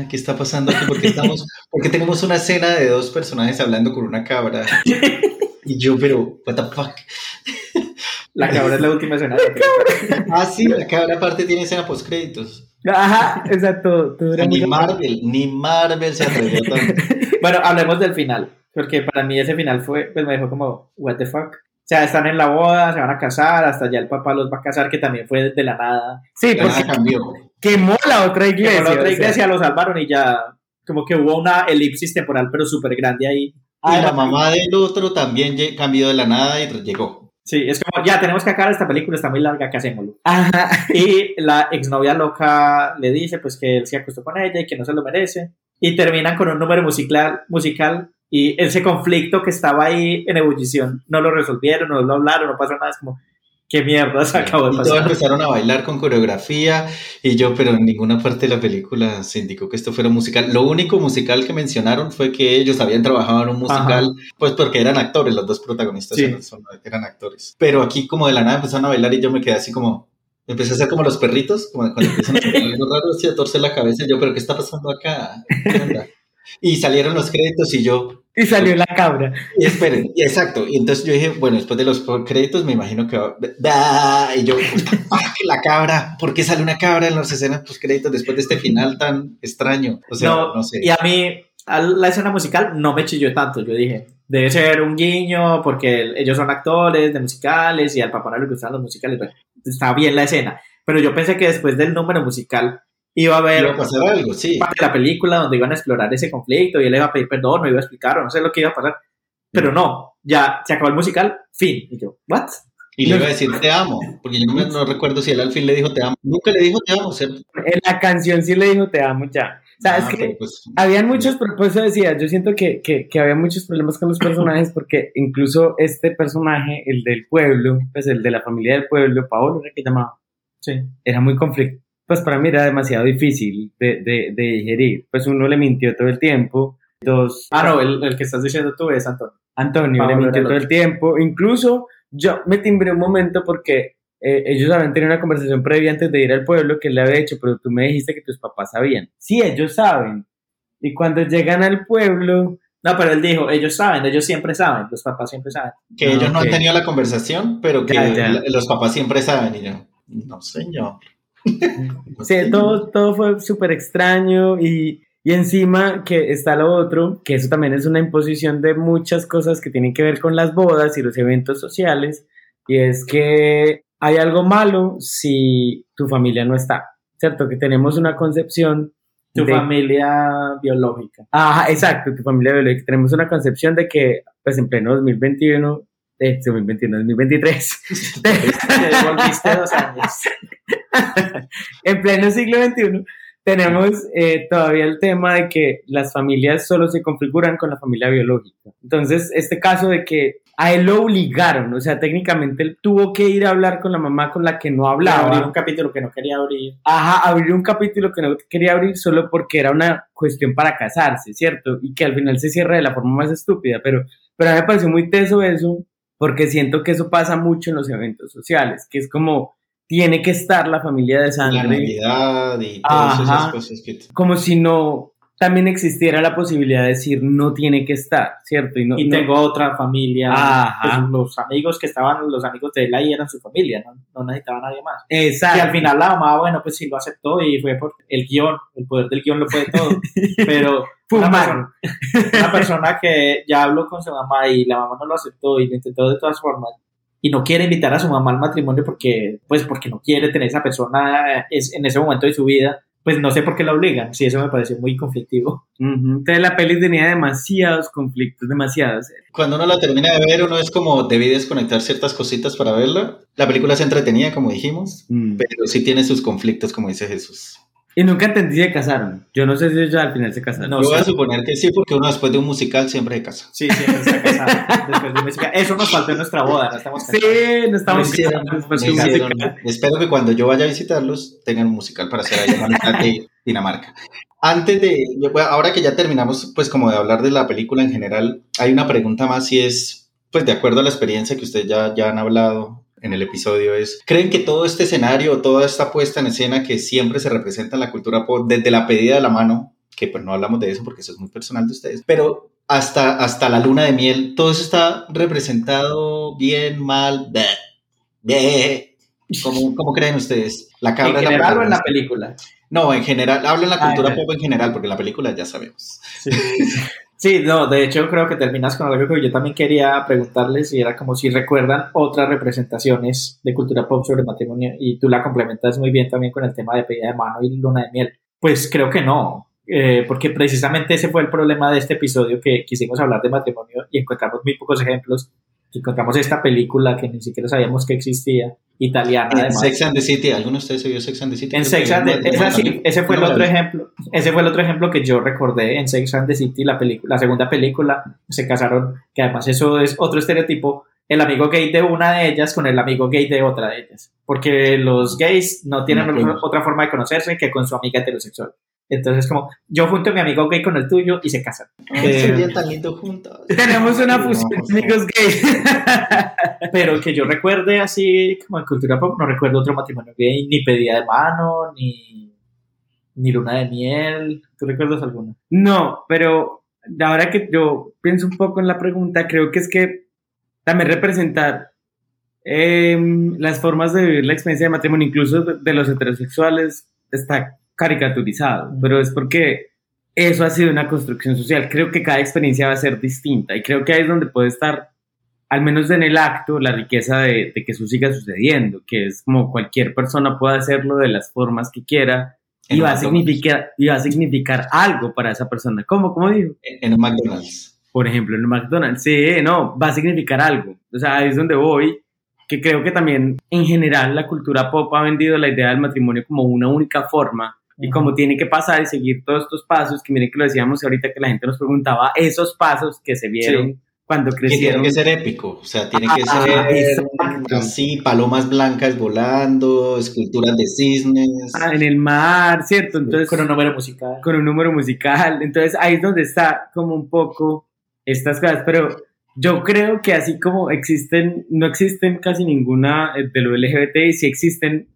¿qué está pasando aquí? Porque estamos, porque tenemos una escena de dos personajes hablando con una cabra. Y yo, pero, what the fuck. La cabra es la última escena. de la película. Ah, sí, la cabra aparte tiene escena post créditos. Ajá, exacto. todo era Ni Marvel, ni Marvel se atrevió tanto. Bueno, hablemos del final, porque para mí ese final fue, pues me dejó como, what the fuck. O sea, están en la boda, se van a casar, hasta ya el papá los va a casar, que también fue de la nada. Sí, porque nada cambió. quemó la otra iglesia. Iglesia, la otra o sea. iglesia lo salvaron y ya, como que hubo una elipsis temporal, pero súper grande ahí. Y Ah, la mamá del otro también cambió de la nada y llegó. Sí, es como, ya tenemos que acabar esta película, está muy larga, ¿qué hacemos? Ajá. Y la exnovia loca le dice pues que él se acostó con ella y que no se lo merece. Y terminan con un número musical, musical y ese conflicto que estaba ahí en ebullición no lo resolvieron, no lo hablaron, no pasó nada. Es como, qué mierda se acabó de Y todos pasar. empezaron a bailar con coreografía y yo, pero en ninguna parte de la película se indicó que esto fuera musical. Lo único musical que mencionaron fue que ellos habían trabajado en un musical, pues porque eran actores, los dos protagonistas Sí. eran, son- eran actores. Pero aquí como de la nada empezaron a bailar y yo me quedé así como, empecé a hacer como los perritos, como cuando empiezan a hacer algo raro, así a torcer la cabeza y yo, pero ¿qué está pasando acá? ¿Qué onda? Y salieron los créditos y yo, Y salió la cabra. y esperen, y exacto. Y entonces yo dije, bueno, después de los créditos me imagino que va. ¡Da! Y yo, ¡ah, que la cabra! ¿Por qué sale una cabra en las escenas post créditos después de este final tan extraño? O sea, no, no, sé. Y a mí, a la escena musical no me chilló tanto. Yo dije, debe ser un guiño porque ellos son actores de musicales y al papá no le gustan los musicales. Bueno, está bien la escena. Pero yo pensé que después del número musical iba a haber Iba a pasar algo, sí. parte de la película donde iban a explorar ese conflicto y él le iba a pedir perdón, no iba a explicar o no sé lo que iba a pasar. Pero no, ya se acabó el musical, fin. Y yo, ¿what? Y le iba a decir te amo, porque yo no, me- no recuerdo si él al fin le dijo te amo. Nunca le dijo te amo, ¿cierto? En la canción sí le dijo te amo ya. O sea, Ah, es que pues, habían muchos, por eso decía, yo siento que, que, que había muchos problemas con los personajes porque incluso este personaje, el del pueblo, pues el de la familia del pueblo, Paolo era que llamaba, Sí. era muy conflicto. Pues para mí era demasiado difícil de, de, de digerir. Pues uno le mintió todo el tiempo. Dos, Ah, no, el, el que estás diciendo tú es Antonio. Antonio Pablo le mintió todo el tiempo. Incluso yo me timbré un momento porque eh, ellos habían tenido una conversación previa antes de ir al pueblo que él le había dicho, pero tú me dijiste que tus papás sabían. Sí, ellos saben. Y cuando llegan al pueblo, No, pero él dijo, ellos saben, ellos siempre saben, los papás siempre saben. que Ah, ellos no ok. han tenido la conversación, pero que Ya, ya. los papás siempre saben. Y yo, no señor. Sí, todo, todo fue súper extraño y, y encima que está lo otro, que eso también es una imposición de muchas cosas que tienen que ver con las bodas y los eventos sociales, y es que hay algo malo si tu familia no está, ¿cierto? Que tenemos una concepción Tu de- familia biológica. Ajá, exacto, tu familia biológica. Tenemos una concepción de que, pues en pleno 2021, eh, 2021, 2023, Te volviste dos años. en pleno siglo XXI, tenemos eh, todavía el tema de que las familias solo se configuran con la familia biológica. Entonces, este caso de que a él lo obligaron, o sea, técnicamente él tuvo que ir a hablar con la mamá con la que no hablaba. Abrir un capítulo que no quería abrir. Ajá, abrir un capítulo que no quería abrir solo porque era una cuestión para casarse, ¿cierto? Y que al final se cierra de la forma más estúpida, pero, pero a mí me pareció muy teso eso, porque siento que eso pasa mucho en los eventos sociales, que es como, tiene que estar la familia de La sangre, Navidad y todas Ajá. esas cosas que... como si no también existiera la posibilidad de decir, no tiene que estar, ¿cierto? Y, no, Y no- tengo otra familia. Ajá. Pues, los amigos que estaban, los amigos de él ahí eran su familia, no, no necesitaba nadie más. Exacto. Y al final la mamá, bueno, pues sí lo aceptó y fue por el guion, el poder del guion lo puede todo. Pero una persona, una persona que ya habló con su mamá y la mamá no lo aceptó y lo intentó de todas formas y no quiere invitar a su mamá al matrimonio porque, pues porque no quiere tener esa persona es, en ese momento de su vida, pues no sé por qué la obligan. Sí, eso me pareció muy conflictivo. Entonces la peli tenía demasiados conflictos, demasiados. Cuando uno la termina de ver, uno es como, debí desconectar ciertas cositas para verla. La película es entretenida, como dijimos, Mm. pero sí tiene sus conflictos, como dice Jesús. Y nunca entendí si se casaron. Yo no sé si ellos al final se casaron. No Yo voy a suponer que sí, porque uno después de un musical siempre se casa. Sí, siempre está casado. Después de música. Eso nos faltó en nuestra boda, no estamos Sí, no estamos casados después Me de un hicieron- musical. espero que cuando yo vaya a visitarlos tengan un musical para hacer ahí en la mitad de Dinamarca. Antes de, ahora que ya terminamos, pues como de hablar de la película en general, hay una pregunta más y es, pues de acuerdo a la experiencia que ustedes ya, ya han hablado en el episodio, es, ¿creen que todo este escenario, toda esta puesta en escena que siempre se representa en la cultura pop, desde la pedida de la mano, que pues no hablamos de eso porque eso es muy personal de ustedes, pero hasta, hasta la luna de miel, todo eso está representado bien, mal, bleh, bleh. ¿Cómo, cómo creen ustedes? La ¿En cabra es la general o en la película? No, en general, hablo en la Ah, cultura pop en general, porque en la película ya sabemos. Sí. Sí, no, de hecho creo que terminas con algo que yo también quería preguntarles y era como si recuerdan otras representaciones de cultura pop sobre matrimonio y tú la complementas muy bien también con el tema de pedida de mano y luna de miel. Pues creo que no, eh, porque precisamente ese fue el problema de este episodio que quisimos hablar de matrimonio y encontramos muy pocos ejemplos. Encontramos esta película que ni siquiera sabíamos que existía, italiana En además. Sex and the City, ¿alguno de ustedes se vio Sex and the City? En Sex and the, esa sí, ese fue el No otro ejemplo. Ese fue el otro ejemplo que yo recordé en Sex and the City, la película, la segunda película, se casaron, que además eso es otro estereotipo, el amigo gay de una de ellas con el amigo gay de otra de ellas, porque los gays no tienen No, claro. otra forma de conocerse que con su amiga heterosexual. Entonces, como yo junto a mi amigo gay con el tuyo y se casan. Eh, serían tan lindos juntos. Tenemos una No, fusión de amigos gays. pero que yo recuerde así como en cultura pop, no recuerdo otro matrimonio gay, ni pedida de mano, ni, ni luna de miel. ¿Tú recuerdas alguno? No, pero ahora que yo pienso un poco en la pregunta, creo que es que también representar em, las formas de vivir la experiencia de matrimonio, incluso de, de los heterosexuales, está caricaturizado, pero es porque eso ha sido una construcción social. Creo que cada experiencia va a ser distinta y creo que ahí es donde puede estar, al menos en el acto, la riqueza de, de que eso siga sucediendo, que es como cualquier persona puede hacerlo de las formas que quiera y va, a significar, y va a significar algo para esa persona. ¿Cómo? ¿Cómo digo? En en un McDonald's. Por ejemplo, en un McDonald's. Sí, no, va a significar algo. O sea, ahí es donde voy, que creo que también en general la cultura pop ha vendido la idea del matrimonio como una única forma y como tiene que pasar y seguir todos estos pasos, que miren que lo decíamos ahorita que la gente nos preguntaba, esos pasos que se vieron Sí. cuando Que tiene crecieron. que ser épico, o sea, tiene que Ah, ser exacto. así, palomas blancas volando, esculturas de cisnes. Ah, en el mar, ¿cierto? Entonces, Con un número musical. con un número musical. Entonces ahí es donde está como un poco estas cosas. Pero yo creo que así como existen, no existen casi ninguna eh, de lo LGBTI, sí existen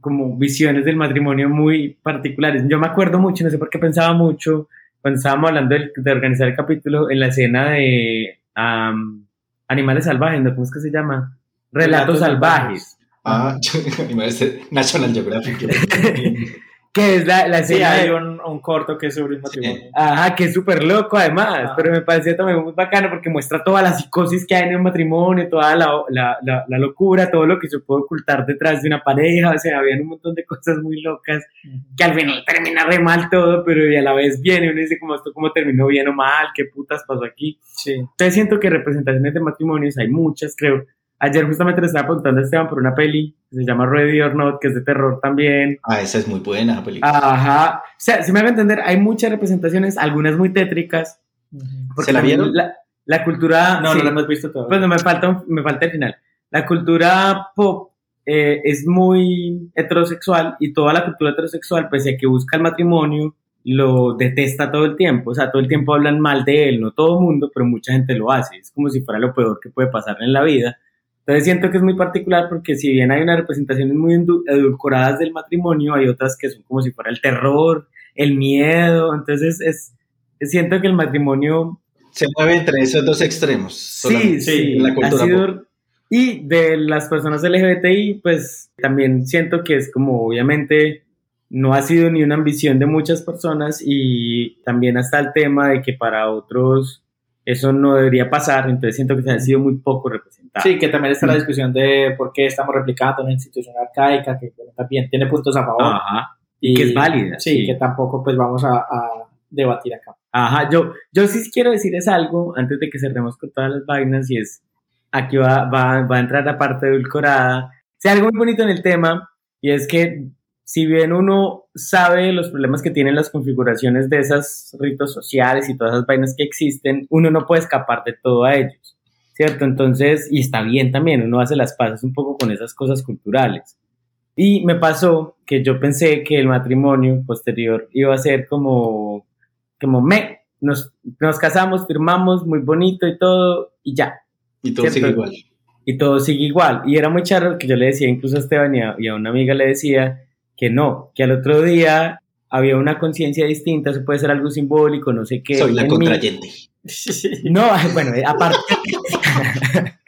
como visiones del matrimonio muy particulares. Yo me acuerdo mucho, no sé por qué pensaba mucho, cuando estábamos hablando de, organizar el capítulo, en la escena de Animales Salvajes, ¿no? ¿cómo es que se llama? Relatos, Relatos salvajes. Ah, me parece National Geographic. Que es la, la Sí, escena hay de- un, un corto que es sobre un matrimonio. Ajá, que es súper loco además, pero me parecía también muy bacano porque muestra toda la psicosis que hay en el matrimonio, toda la, la, la, la locura, todo lo que se puede ocultar detrás de una pareja, o sea, habían un montón de cosas muy locas que al final termina re mal todo, pero y a la vez viene y uno dice como esto cómo terminó bien o mal, qué putas pasó aquí. Sí. Entonces siento que representaciones de matrimonios hay muchas, creo. Ayer justamente le estaba preguntando a Esteban por una peli que se llama Ready or Not, que es de terror también. Ah, esa es muy buena esa película. Ajá. O sea, si me hago entender, hay muchas representaciones, algunas muy tétricas. porque ¿Se la vieron? La, la cultura. No, sí. no lo hemos visto todavía. Pues no, me falta, un- me falta el final. La cultura pop eh, es muy heterosexual y toda la cultura heterosexual, pese a que busca el matrimonio, lo detesta todo el tiempo. O sea, todo el tiempo hablan mal de él, no todo el mundo, pero mucha gente lo hace. Es como si fuera lo peor que puede pasar en la vida. Entonces siento que es muy particular porque si bien hay unas representaciones muy edulcoradas del matrimonio, hay otras que son como si fuera el terror, el miedo. Entonces es, siento que el matrimonio Se mueve entre esos dos extremos. Sí, sí, en la ha cultura sido-. Y de las personas LGBTI, pues también siento que es como obviamente no ha sido ni una ambición de muchas personas y también hasta el tema de que para otros eso no debería pasar, entonces siento que se ha sido muy poco representado. Sí, que también está la discusión de por qué estamos replicando una institución arcaica, que también tiene puntos a favor. Ajá. Y que es válida. Sí, que tampoco pues vamos a, a debatir acá. Ajá, yo, yo sí quiero decirles algo antes de que cerremos con todas las vainas y es, aquí va, va, va a entrar la parte edulcorada. Sí, algo muy bonito en el tema y es que si bien uno sabe los problemas que tienen las configuraciones de esos ritos sociales y todas esas vainas que existen, uno no puede escapar de todo a ellos, ¿cierto? Entonces, y está bien también, uno hace las paces un poco con esas cosas culturales. Y me pasó que yo pensé que el matrimonio posterior iba a ser como, como me, nos, nos casamos, firmamos, muy bonito y todo, y ya. Y todo ¿cierto? sigue igual. Y todo sigue igual. Y era muy charro que yo le decía, incluso a Esteban y a, y a una amiga le decía que no, que al otro día había una conciencia distinta, eso puede ser algo simbólico, no sé qué. Soy la mí. contrayente. No, bueno, eh, aparte,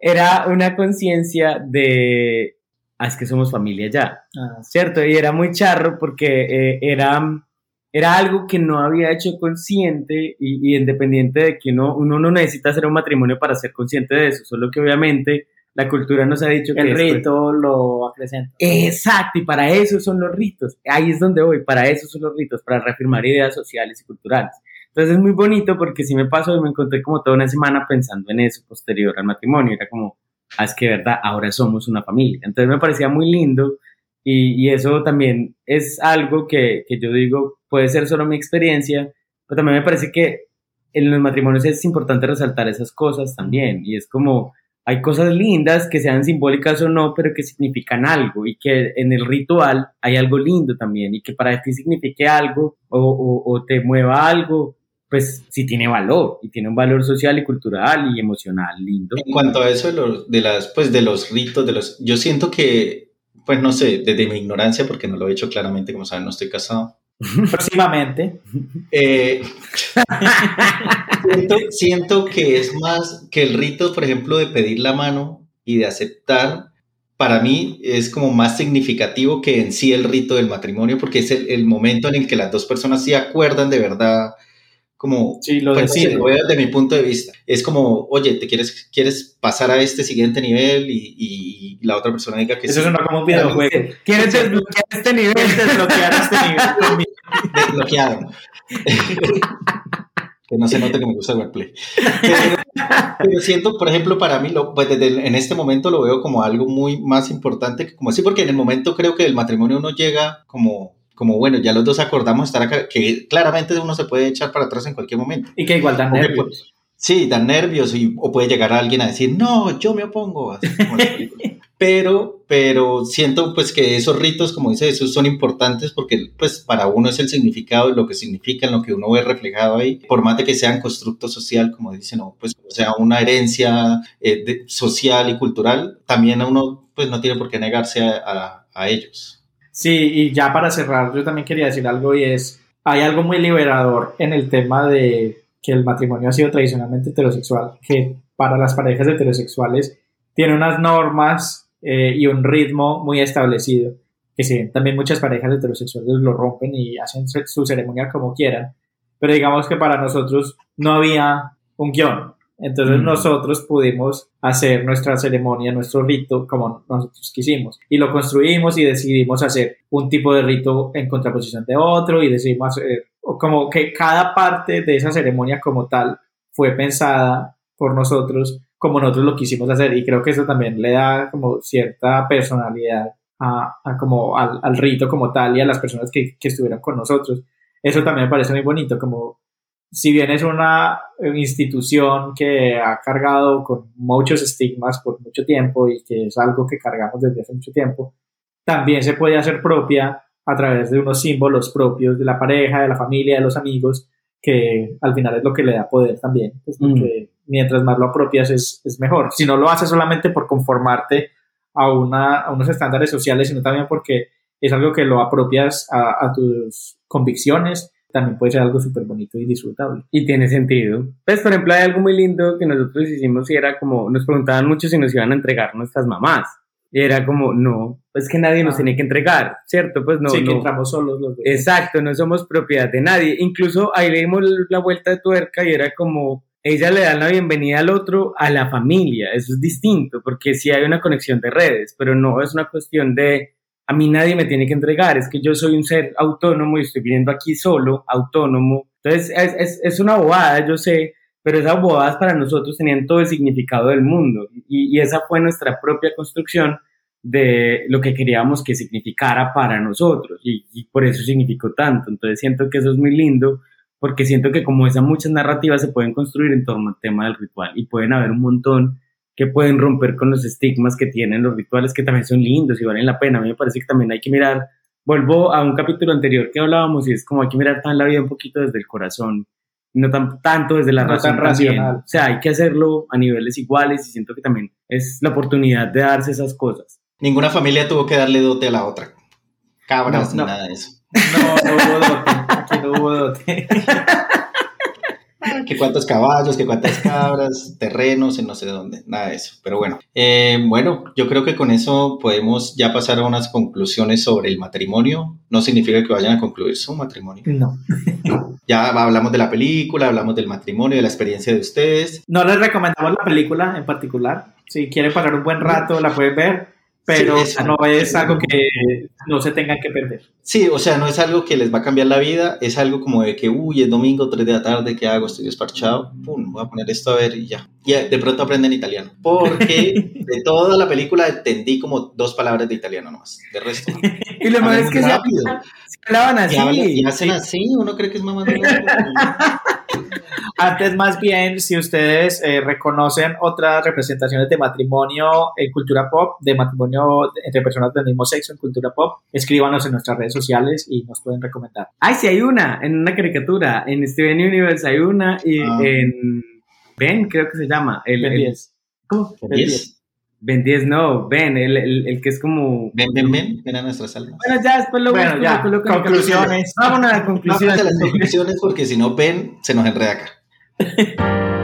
era una conciencia de, ah, es que somos familia ya, Ah, ¿cierto? Y era muy charro porque eh, era, era algo que no había hecho consciente y, y independiente de que uno, uno no necesita hacer un matrimonio para ser consciente de eso, solo que obviamente la cultura nos ha dicho que el después- rito lo acrecenta. Exacto, y para eso son los ritos. Ahí es donde voy, para eso son los ritos, para reafirmar ideas sociales y culturales. Entonces es muy bonito porque sí me pasó y me encontré como toda una semana pensando en eso posterior al matrimonio. Era como, ah, es que verdad, ahora somos una familia. Entonces me parecía muy lindo y, y eso también es algo que, que yo digo, puede ser solo mi experiencia, pero también me parece que en los matrimonios es importante resaltar esas cosas también. Y es como, hay cosas lindas que sean simbólicas o no, pero que significan algo y que en el ritual hay algo lindo también y que para ti signifique algo o, o- o te mueva algo, pues sí tiene valor y tiene un valor social y cultural y emocional lindo. En cuanto a eso de los, de las, pues de los ritos, de los, yo siento que, pues no sé, desde mi ignorancia, porque no lo he hecho claramente, como saben, no estoy casado. Próximamente. Eh, siento, siento que es más que el rito, por ejemplo, de pedir la mano y de aceptar, para mí es como más significativo que en sí el rito del matrimonio, porque es el, el momento en el que las dos personas sí acuerdan de verdad como Sí, lo pues, lo veo desde mi punto de vista. Es como, oye, ¿te quieres, quieres pasar a este siguiente nivel? Y, y la otra persona diga que Eso sí. suena como un videojuego. ¿Quieres desbloquear este nivel? ¿Quieres desbloquear este nivel? desbloqueado. que no se note que me gusta el wordplay. Pero, pero siento, por ejemplo, para mí, lo, pues desde el- en este momento lo veo como algo muy más importante que como así, porque en el momento creo que el matrimonio uno llega como, como bueno, ya los dos acordamos estar acá, que claramente uno se puede echar para atrás en cualquier momento. Y que igual dan nervios. Sí, dan nervios y, o puede llegar alguien a decir, no, yo me opongo. así como. pero, pero siento pues que esos ritos, como dice Jesús, son importantes porque pues para uno es el significado y lo que significan, lo que uno ve reflejado ahí, por más de que sean constructo social, como dicen, pues o sea una herencia eh, social y cultural, también uno pues no tiene por qué negarse a, a- a ellos. Sí, y ya para cerrar, yo también quería decir algo y es, hay algo muy liberador en el tema de que el matrimonio ha sido tradicionalmente heterosexual, que para las parejas heterosexuales tiene unas normas eh, y un ritmo muy establecido, que si bien también muchas parejas heterosexuales lo rompen y hacen su, ceremonia como quieran, pero digamos que para nosotros no había un guion. Entonces Mm. nosotros pudimos hacer nuestra ceremonia, nuestro rito como nosotros quisimos. Y lo construimos y decidimos hacer un tipo de rito en contraposición de otro y decidimos hacer como que cada parte de esa ceremonia como tal fue pensada por nosotros como nosotros lo quisimos hacer y creo que eso también le da como cierta personalidad a, a como al, al rito como tal y a las personas que, que estuvieron con nosotros. Eso también me parece muy bonito, como si bien es una institución que ha cargado con muchos estigmas por mucho tiempo y que es algo que cargamos desde hace mucho tiempo, también se puede hacer propia a través de unos símbolos propios de la pareja, de la familia, de los amigos, que al final es lo que le da poder también, pues porque mientras más lo apropias es, es mejor. Si no lo haces solamente por conformarte a, una, a unos estándares sociales, sino también porque es algo que lo apropias a, a tus convicciones, también puede ser algo súper bonito y disfrutable. Y tiene sentido. Pues, por ejemplo, hay algo muy lindo que nosotros hicimos y era como, nos preguntaban mucho si nos iban a entregar nuestras mamás. Y era como, no, pues que nadie nos Ah. tiene que entregar, ¿cierto? Pues no. sí, que no. entramos solos los dos. Exacto, no somos propiedad de nadie. Incluso ahí le dimos la vuelta de tuerca y era como, ella le da la bienvenida al otro, a la familia. Eso es distinto, porque sí hay una conexión de redes, pero no es una cuestión de, a mí nadie me tiene que entregar, es que yo soy un ser autónomo y estoy viviendo aquí solo, autónomo. Entonces, es, es, es una bobada, yo sé, pero esas bobadas para nosotros tenían todo el significado del mundo y, esa fue nuestra propia construcción de lo que queríamos que significara para nosotros y, y, por eso significó tanto. Entonces siento que eso es muy lindo porque siento que como esas muchas narrativas se pueden construir en torno al tema del ritual y pueden haber un montón que pueden romper con los estigmas que tienen los rituales que también son lindos y valen la pena. A mí me parece que también hay que mirar, vuelvo a un capítulo anterior que hablábamos y es como hay que mirar tan la vida un poquito desde el corazón no tan, tanto desde la No razón tan también. racional. O sea, hay que hacerlo a niveles iguales y siento que también es la oportunidad de darse esas cosas. Ninguna familia tuvo que darle dote a la otra. Cabras No, ni no. nada de eso. No, no hubo dote. Aquí no hubo dote. que cuántos caballos, que cuántas cabras, terrenos, en no sé dónde, nada de eso. Pero bueno, eh, bueno, yo creo que con eso podemos ya pasar a unas conclusiones sobre el matrimonio. No significa que vayan a concluir su matrimonio. No. Ya hablamos de la película, hablamos del matrimonio, de la experiencia de ustedes. No les recomendamos la película en particular. Si quieren pasar un buen rato, la pueden ver, pero Sí, no es algo que no se tengan que perder. Sí, o sea, no es algo que les va a cambiar la vida, es algo como de que, uy, es domingo, 3 de la tarde, ¿qué hago? Estoy desparchado, pum, voy a poner esto a ver y ya. Y de pronto aprenden italiano, porque de toda la película entendí como dos palabras de italiano nomás, de resto. Y lo malo es que rápido. se hablaban Y, así. hablan- y hacen así, uno cree que es mamá de Antes, más bien, si ustedes eh, reconocen otras representaciones de matrimonio en cultura pop, de matrimonio entre personas del mismo sexo en cultura pop, escríbanos en nuestras redes sociales y nos pueden recomendar. Ay, sí hay una, en una caricatura. En Steven Universe hay una y Ah. en Ben, creo que se llama. El, Ben el- 10. ¿Cómo? Ben ¿10? 10. Ben 10, no, Ben, el, el, el que es como... Ven, ven, ven, ven a nuestras almas. Bueno, ya después lo Bueno, ya, lo conclusiones. Vámonos a las conclusiones. de las conclusiones porque si no ven, se nos enreda acá.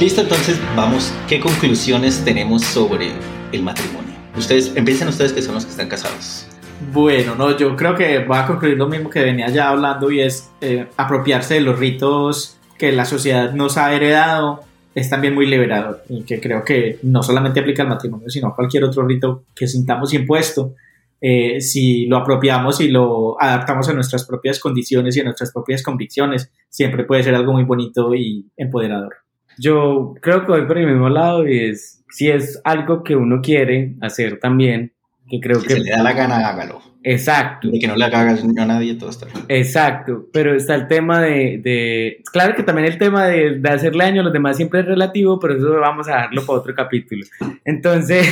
Listo, entonces vamos. ¿Qué conclusiones tenemos sobre el matrimonio? Ustedes, empiecen ustedes que son los que están casados. Bueno, no, yo creo que va a concluir lo mismo que venía ya hablando y es eh, apropiarse de los ritos que la sociedad nos ha heredado es también muy liberador y que creo que no solamente aplica al matrimonio, sino a cualquier otro rito que sintamos impuesto. Eh, si lo apropiamos y lo adaptamos a nuestras propias condiciones y a nuestras propias convicciones, siempre puede ser algo muy bonito y empoderador. Yo creo que voy por el mismo lado y es, si es algo que uno quiere hacer también, que creo Si que... se le da la gana, hágalo. Exacto. De que no le haga a nadie, todo está bien. Exacto, pero está el tema de, de- claro que también el tema de, de hacerle daño a los demás siempre es relativo, pero eso vamos a dejarlo para otro capítulo. Entonces,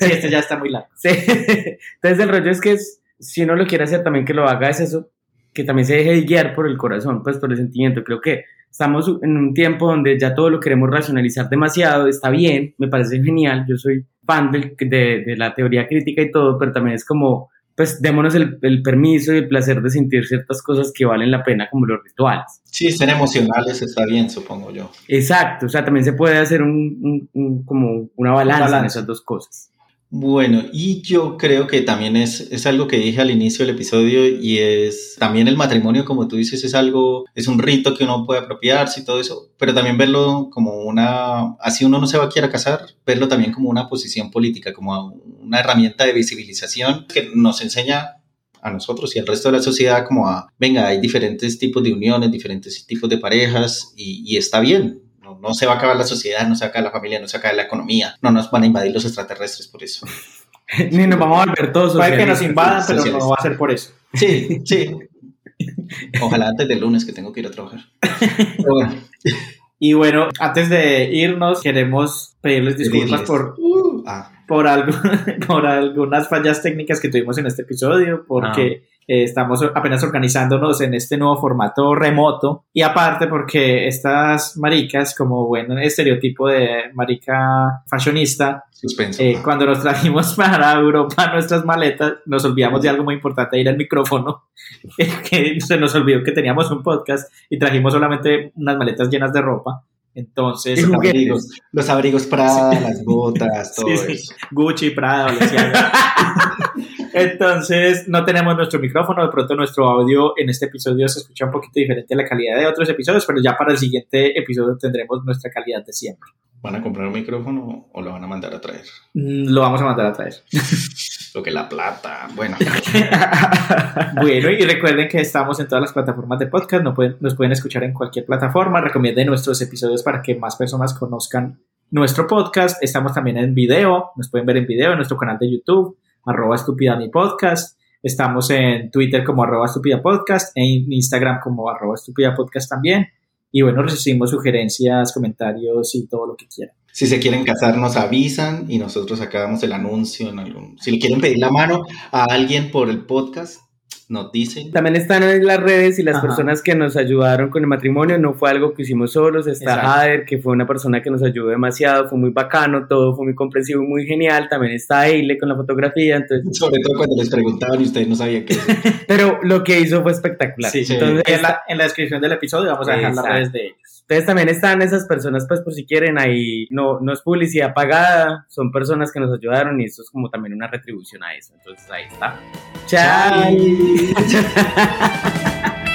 Sí, este ya está muy largo. sí. entonces el rollo es que es- si uno lo quiere hacer también que lo haga es eso, que también se deje guiar por el corazón, pues por el sentimiento. Creo que estamos en un tiempo donde ya todo lo queremos racionalizar demasiado, está bien, me parece genial, yo soy fan del- de, de la teoría crítica y todo, pero también es como, pues démonos el, el permiso y el placer de sentir ciertas cosas que valen la pena como los rituales. Sí, ser emocionales está bien, supongo yo. Exacto, o sea, también se puede hacer un, un- un- como una balanza en balance. esas dos cosas. Bueno, y yo creo que también es, es algo que dije al inicio del episodio y es también el matrimonio, como tú dices, es algo, es un rito que uno puede apropiarse y todo eso, pero también verlo como una, así uno no se va a querer casar, verlo también como una posición política, como una herramienta de visibilización que nos enseña a nosotros y al resto de la sociedad como a, venga, hay diferentes tipos de uniones, diferentes tipos de parejas y, y está bien. No, no se va a acabar la sociedad, no se va a acabar la familia, no se va a acabar la economía, no nos van a invadir los extraterrestres por eso. Ni nos vamos a volver todos Puede que nos invadan, pero no va a ser por eso. Sí, sí. Ojalá antes del lunes que tengo que ir a trabajar. Pero bueno, Y bueno, antes de irnos, queremos pedirles disculpas Pedirles. por, ah, por, algo, por algunas fallas técnicas que tuvimos en este episodio, porque eh, estamos estamos organizándonos en este nuevo formato remoto y aparte porque estas maricas, como buen estereotipo de marica fashionista, eh, cuando nos trajimos para Europa nuestras maletas, nos olvidamos de algo muy importante, ir al micrófono, que se nos olvidó que teníamos un podcast y trajimos solamente unas maletas llenas de ropa. Entonces, los abrigos, los abrigos Prada, las botas, todo Sí, sí. eso. Gucci, Prada, Balenciaga. Entonces, no tenemos nuestro micrófono, de pronto nuestro audio en este episodio se escucha un poquito diferente a la calidad de otros episodios, pero ya para el siguiente episodio tendremos nuestra calidad de siempre. ¿Van a comprar un micrófono o lo van a mandar a traer? Mm, Lo vamos a mandar a traer. Lo que la plata. Bueno, Bueno, y recuerden que estamos en todas las plataformas de podcast, no pueden- nos pueden escuchar en cualquier plataforma, recomienden nuestros episodios para que más personas conozcan nuestro podcast, estamos también en video, nos pueden ver en video en nuestro canal de YouTube, arroba estúpida mi podcast, estamos en Twitter como arroba estúpida podcast, en Instagram como arroba estúpida podcast también, y bueno, recibimos sugerencias, comentarios y todo lo que quieran. si se quieren casar, nos avisan y nosotros acabamos el anuncio en algún. Si le quieren pedir la mano a alguien por el podcast, nos dicen. También están en las redes y las Ajá. personas que nos ayudaron con el matrimonio. No fue algo que hicimos solos. Está Exacto. Jader, que fue una persona que nos ayudó demasiado. Fue muy bacano, todo fue muy comprensivo y muy genial. También está Eile con la fotografía. Entonces, Sobre todo cuando les preguntaban y ustedes no sabían qué pero lo que hizo fue espectacular. Sí, Entonces, en, la, en la descripción del episodio vamos a dejar las redes de ellos. Entonces también están esas personas, pues por si quieren, ahí no, no es publicidad pagada, son personas que nos ayudaron y esto es como también una retribución a eso. Entonces ahí está. Chao.